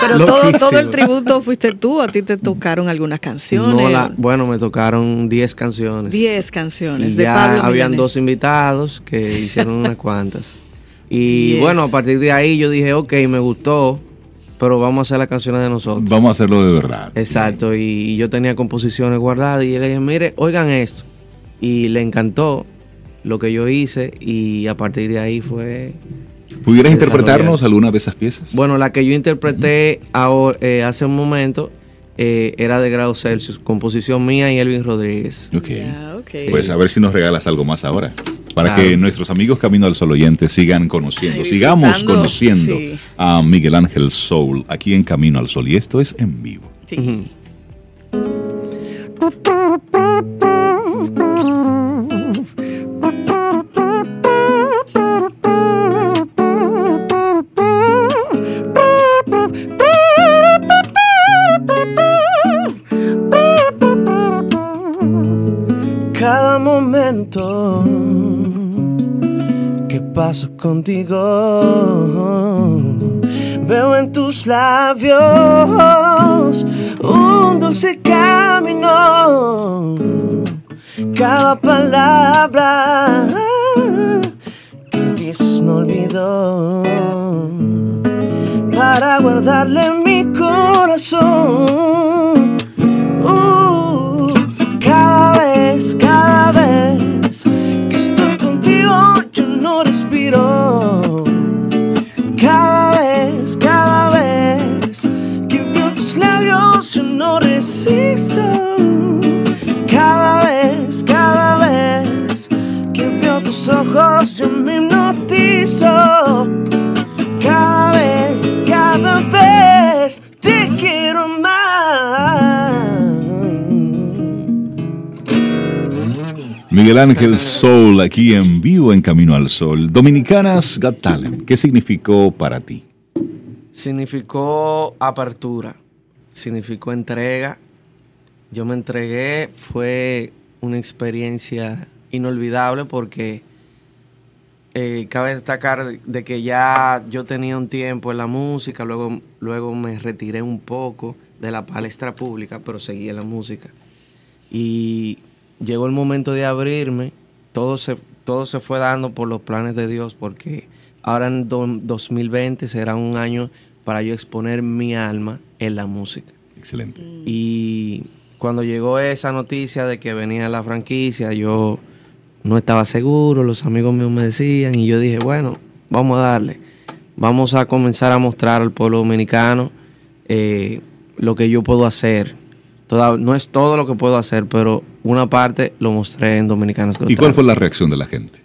Pero todo, todo el tributo fuiste tú, a ti te tocaron algunas canciones. No la- bueno, me tocaron 10 canciones. 10 canciones Y de ya Pablo habían dos invitados que hicieron unas cuantas. Y Yes. bueno, a partir de ahí yo dije, ok, me gustó, pero vamos a hacer las canciones de nosotros. Vamos a hacerlo de verdad. Exacto, y, y yo tenía composiciones guardadas y le dije, mire, oigan esto. Y le encantó lo que yo hice y a partir de ahí fue ¿Pudieras interpretarnos alguna de esas piezas? Bueno, la que yo interpreté ahora, eh, hace un momento eh, era de Grado Celsius, composición mía y Elvin Rodríguez. Ok. Ya, ok. Pues a ver si nos regalas algo más ahora. Para Claro. que nuestros amigos Camino al Sol oyentes sigan conociendo, Ay, sigamos conociendo sí. a Miguel Ángel Soul aquí en Camino al Sol. Y esto es en vivo. Sí. Momento que paso contigo, veo en tus labios un dulce camino. Cada palabra que dices no olvido para guardarle en mi corazón. No resisto. Cada vez, cada vez que veo tus ojos, yo me hipnotizo. Cada vez, cada vez te quiero más. Miguel Ángel Soul aquí en vivo en Camino al Sol. Dominicanas Got Talent, ¿qué significó para ti? Significó apertura, significó entrega. Yo me entregué, fue una experiencia inolvidable porque eh, cabe destacar de, que ya yo tenía un tiempo en la música, luego, luego me retiré un poco de la palestra pública, pero seguí en la música. Y llegó el momento de abrirme, todo se, todo se fue dando por los planes de Dios, porque ahora en do- 2020 será un año para yo exponer mi alma en la música. Excelente. Y cuando llegó esa noticia de que venía la franquicia, yo no estaba seguro, los amigos míos me decían y yo dije, bueno, vamos a darle, vamos a comenzar a mostrar al pueblo dominicano eh, lo que yo puedo hacer. Toda- no es todo lo que puedo hacer, pero una parte lo mostré en Dominicanas Got ¿Y cuál fue la reacción de la gente?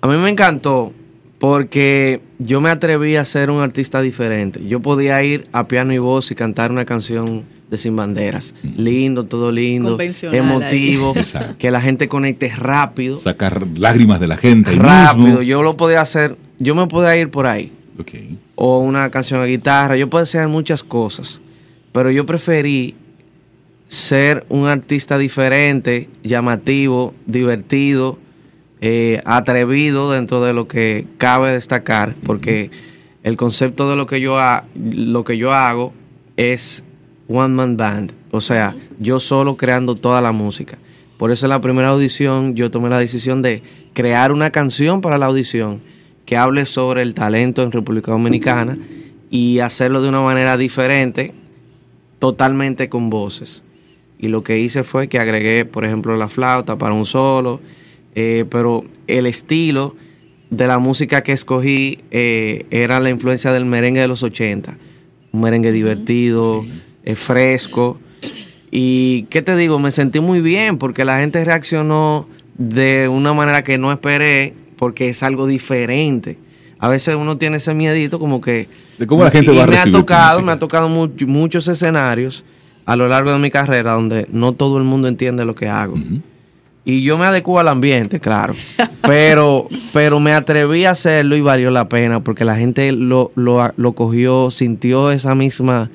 A mí me encantó porque yo me atreví a ser un artista diferente. Yo podía ir a piano y voz y cantar una canción de Sin Banderas. Lindo, todo lindo, Convencional emotivo, que la gente conecte rápido. Sacar lágrimas de la gente. rápido. mismo. Yo lo podía hacer, yo me podía ir por ahí. Ok. O una canción de guitarra, yo podía hacer muchas cosas. Pero yo preferí ser un artista diferente, llamativo, divertido, eh, atrevido dentro de lo que cabe destacar, porque el concepto de lo que yo ha- lo que yo hago es one man band, o sea, yo solo creando toda la música. Por eso en la primera audición yo tomé la decisión de crear una canción para la audición que hable sobre el talento en República Dominicana y hacerlo de una manera diferente, totalmente con voces. Y lo que hice fue que agregué, por ejemplo, la flauta para un solo, eh, pero el estilo de la música que escogí eh, era la influencia del merengue de los 80. Un merengue divertido, eh, fresco. Y, ¿qué te digo? Me sentí muy bien porque la gente reaccionó de una manera que no esperé porque es algo diferente. A veces uno tiene ese miedito como que... De cómo la gente y va a me recibir ha tocado, me ha tocado much- muchos escenarios a lo largo de mi carrera donde no todo el mundo entiende lo que hago. Y yo me adecuo al ambiente, claro. Pero, pero me atreví a hacerlo y valió la pena porque la gente lo, lo, lo cogió, sintió esa misma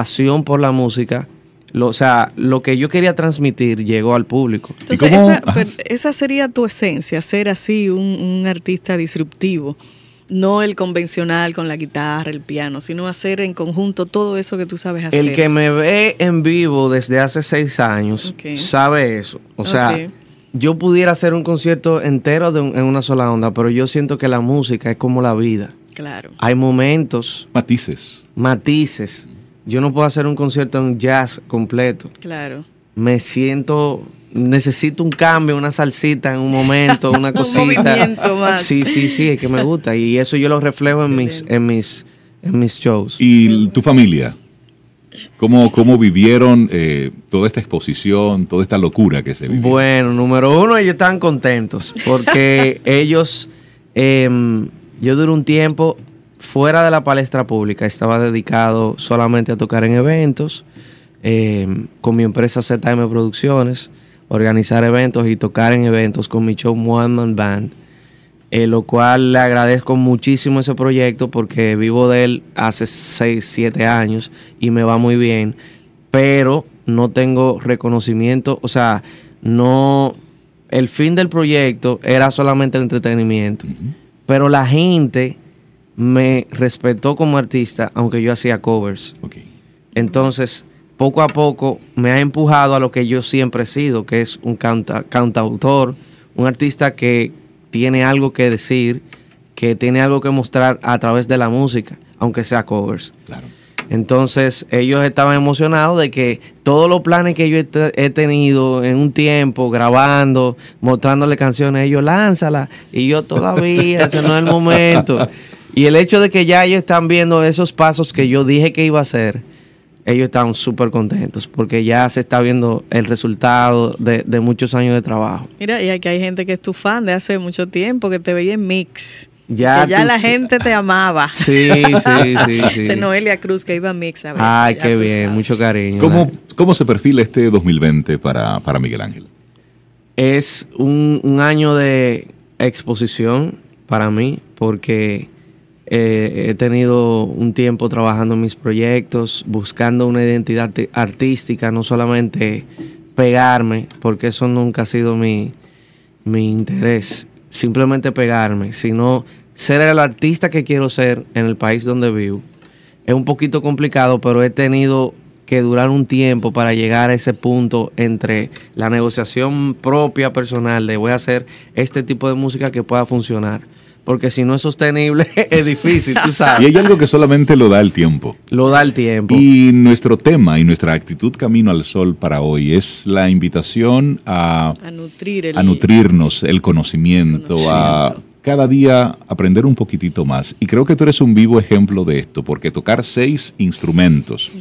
pasión por la música. Lo- o sea, lo que yo quería transmitir llegó al público. Entonces, cómo? esa, Ajá. pero esa sería tu esencia, ser así un, un artista disruptivo. No el convencional con la guitarra, el piano, sino hacer en conjunto todo eso que tú sabes hacer. El que me ve en vivo desde hace seis años sabe eso. O sea, yo pudiera hacer un concierto entero de un- en una sola onda, pero yo siento que la música es como la vida. Claro. Hay momentos, Matices. matices. Yo no puedo hacer un concierto en jazz completo. Claro. Me siento necesito un cambio, una salsita en un momento, una Un cosita. movimiento más. Sí, sí, sí, es que me gusta y eso yo lo reflejo en mis, en mis, en mis shows. ¿Y tu familia? ¿Cómo, cómo vivieron eh, toda esta exposición, toda esta locura que se vivió? Bueno, número uno, ellos estaban contentos porque ellos, em, yo duré un tiempo fuera de la palestra pública, estaba dedicado solamente a tocar en eventos em, con mi empresa ZM Producciones, organizar eventos y tocar en eventos con mi show One Man Band, eh, lo cual le agradezco muchísimo ese proyecto porque vivo de él hace 6, 7 años y me va muy bien, pero no tengo reconocimiento, o sea, no, el fin del proyecto era solamente el entretenimiento, pero la gente me respetó como artista, aunque yo hacía covers. Entonces, poco a poco me ha empujado a lo que yo siempre he sido, que es un canta- cantautor, un artista que tiene algo que decir, que tiene algo que mostrar a través de la música, aunque sea covers. Claro. Entonces ellos estaban emocionados de que todos los planes que yo he tenido en un tiempo, grabando, mostrándole canciones, ellos lánzala y yo todavía, ese no es el momento. Y el hecho de que ya ellos están viendo esos pasos que yo dije que iba a hacer, ellos están súper contentos porque ya se está viendo el resultado de, de muchos años de trabajo. Mira, y aquí hay gente que es tu fan de hace mucho tiempo, que te veía en mix. Ya que ya tú la gente te amaba. Sí, sí, sí, sí. Noelia Cruz que iba a mix a ver. Ay, qué bien, sabes. mucho cariño. ¿Cómo, ¿Cómo se perfila este 2020 para, para Miguel Ángel? es un, un año de exposición para mí porque eh, he tenido un tiempo trabajando en mis proyectos, buscando una identidad artística, no solamente pegarme, porque eso nunca ha sido mi, mi interés, simplemente pegarme, sino ser el artista que quiero ser en el país donde vivo. Es un poquito complicado, pero he tenido que durar un tiempo para llegar a ese punto entre la negociación propia personal de voy a hacer este tipo de música que pueda funcionar. Porque si no es sostenible, es difícil, tú Y sabes. hay algo que solamente lo da el tiempo. Lo da el tiempo. Y nuestro tema y nuestra actitud Camino al Sol para hoy es la invitación a, A nutrir el. a nutrirnos el conocimiento, a Conocimiento. cada día aprender un poquitito más. Y creo que tú eres un vivo ejemplo de esto, porque tocar seis instrumentos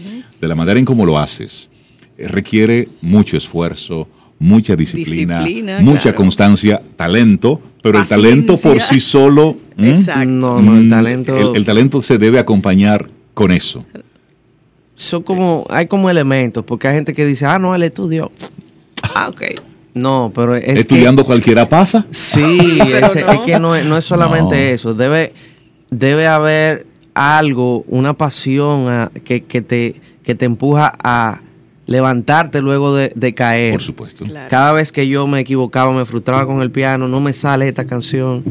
de la manera en cómo lo haces eh, requiere mucho esfuerzo, mucha disciplina, Disciplina, mucha claro. constancia, talento, pero el talento por sí solo... Exacto. No, no, el Mm, talento. el- el talento se debe acompañar con eso. son como, hay como elementos, porque hay gente que dice, ah, no, él estudió. Ah, ok. No, pero es que- Estudiando cualquiera pasa. Sí, ese- no. es que no es, no es solamente No. eso. Debe, debe haber algo, una pasión a- que, que te, que te empuja a levantarte luego de, de caer. Por supuesto. Claro. Cada vez que yo me equivocaba, me frustraba con el piano, no me sale esta canción.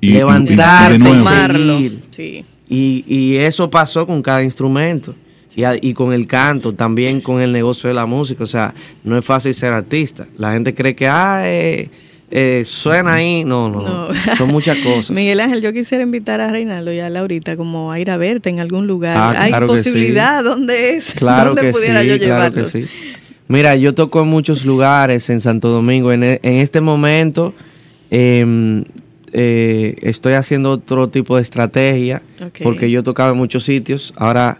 Y- y- y- y Levantarte, seguir. Sí. Y, y eso pasó con cada instrumento. Y, a- y con el canto, también con el negocio de la música. O sea, no es fácil ser artista. La gente cree que, ah, eh, eh, suena ahí. No, no, no. No. Son muchas cosas. Miguel Ángel, yo quisiera invitar a Reinaldo y a Laurita como a ir a verte en algún lugar. Ah, ¿Hay claro posibilidad? ¿Dónde es? Claro ¿Dónde que pudiera sí, yo claro que sí. Mira, yo toco en muchos lugares en Santo Domingo. En, e- en este momento em, eh, estoy haciendo otro tipo de estrategia porque yo tocaba en muchos sitios. Ahora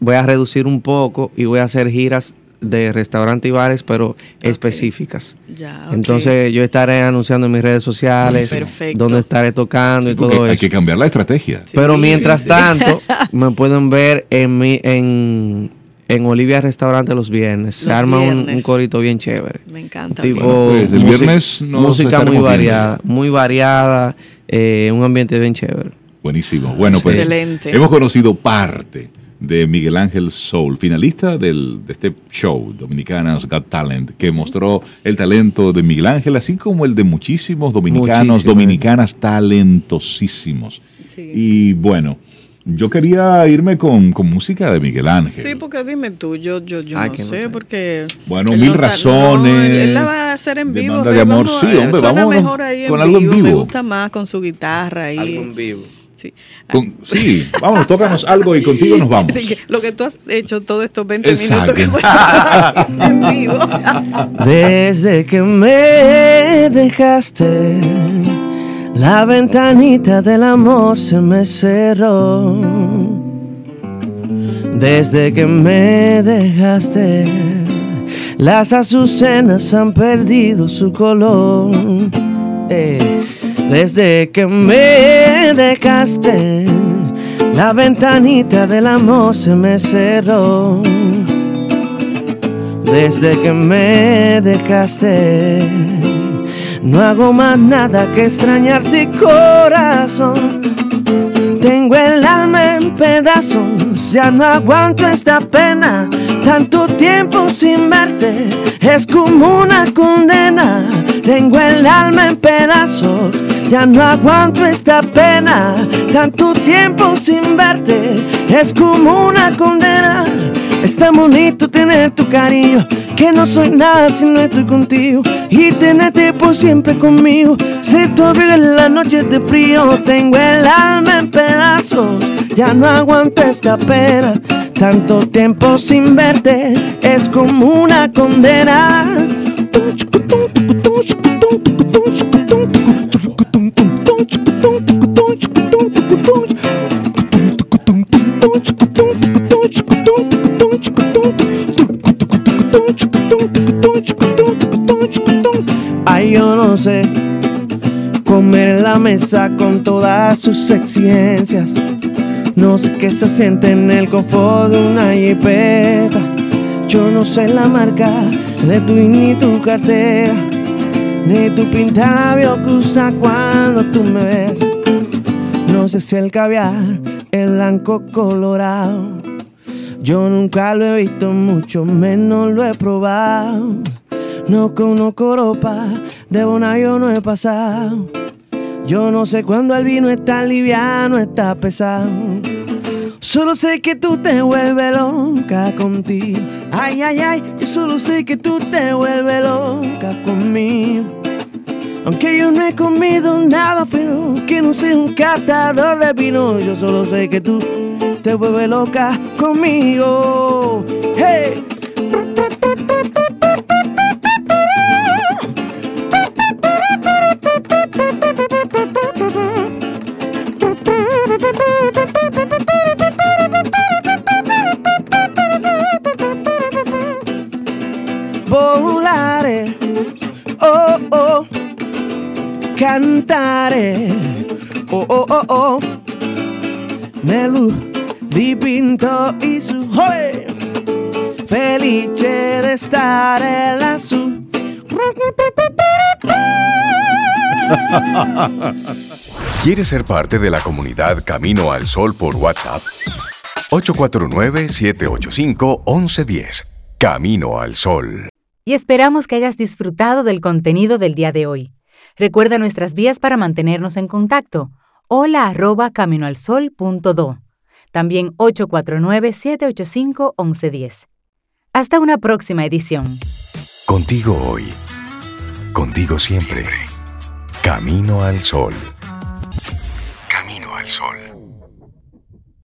voy a reducir un poco y voy a hacer giras de restaurantes y bares, pero específicas. Ya. Entonces yo estaré anunciando en mis redes sociales Perfecto. dónde estaré tocando y Porque todo hay eso. que cambiar la estrategia. Sí, Pero mientras sí. tanto, me pueden ver en mi, en, en Olivia Restaurante los viernes. Se Los arma un, viernes. un corito bien chévere. Me encanta. Tipo, Bueno, pues, el música- viernes nos música muy variada, viendo. muy variada, eh, un ambiente bien chévere. Buenísimo. Bueno, pues Excelente. hemos conocido parte de Miguel Ángel Soul, finalista del, de este show, Dominicanas Got Talent, que mostró el talento de Miguel Ángel, así como el de muchísimos dominicanos, Muchísimo. dominicanas talentosísimos. Sí. Y bueno, yo quería irme con, con música de Miguel Ángel. Sí, porque dime tú, yo, yo, yo Ay, no sé, porque... Bueno, él mil no razones. no, él, él la va a hacer en vivo. De amor. vamos Sí, a- hombre, mejor ahí en con algo en vivo. Me vivo. gusta más con su guitarra ahí. vivo. Sí. Con, sí, vámonos, tócanos algo y contigo nos vamos. lo que tú has hecho todos estos 20 minutos que en vivo. Desde que me dejaste, la ventanita del amor se me cerró. Desde que me dejaste, las azucenas han perdido su color. Eh desde que me dejaste, la ventanita del amor se me cerró. Desde que me dejaste, no hago más nada que extrañarte corazón. Tengo el alma en pedazos, ya no aguanto esta pena. Tanto tiempo sin verte es como una condena. Tengo el alma en pedazos, ya no aguanto esta pena, tanto tiempo sin verte, es como una condena. Es tan bonito tener tu cariño, que no soy nada si no estoy contigo. Y tenerte por siempre conmigo, si todavía en la noche de frío, tengo el alma en pedazos, ya no aguanto esta pena. Tanto tiempo sin verte, es como una condena. Ay, yo no sé comer la mesa con todas sus exigencias. No sé qué se siente en el confort de una jipeta. Yo no sé la marca de tu ni tu cartera, ni tu pintabio que usa cuando tú me ves. No sé si el caviar, el blanco colorado. Yo nunca lo he visto, mucho menos lo he probado. No conozco ropa, de bona yo no he pasado. Yo no sé cuándo el vino está liviano, está pesado. Solo sé que tú te vuelves loca contigo. Ay, ay, ay, yo solo sé que tú te vuelves loca conmigo. Aunque yo no he comido nada, pero que no soy un catador de vino, yo solo sé que tú te vuelves loca conmigo. Hey. Volare, oh oh, cantare, oh oh oh oh, nel dipinto y su joy, felice de stare lassù. ¿Quieres ser parte de la comunidad Camino al Sol por WhatsApp? 849-785-1110. Camino al Sol y esperamos que hayas disfrutado del contenido del día de hoy. Recuerda nuestras vías para mantenernos en contacto. Hola arroba caminoalsol.do. También 849-785-1110. Hasta una próxima edición. Contigo hoy. Contigo siempre. Camino al sol. Camino al sol.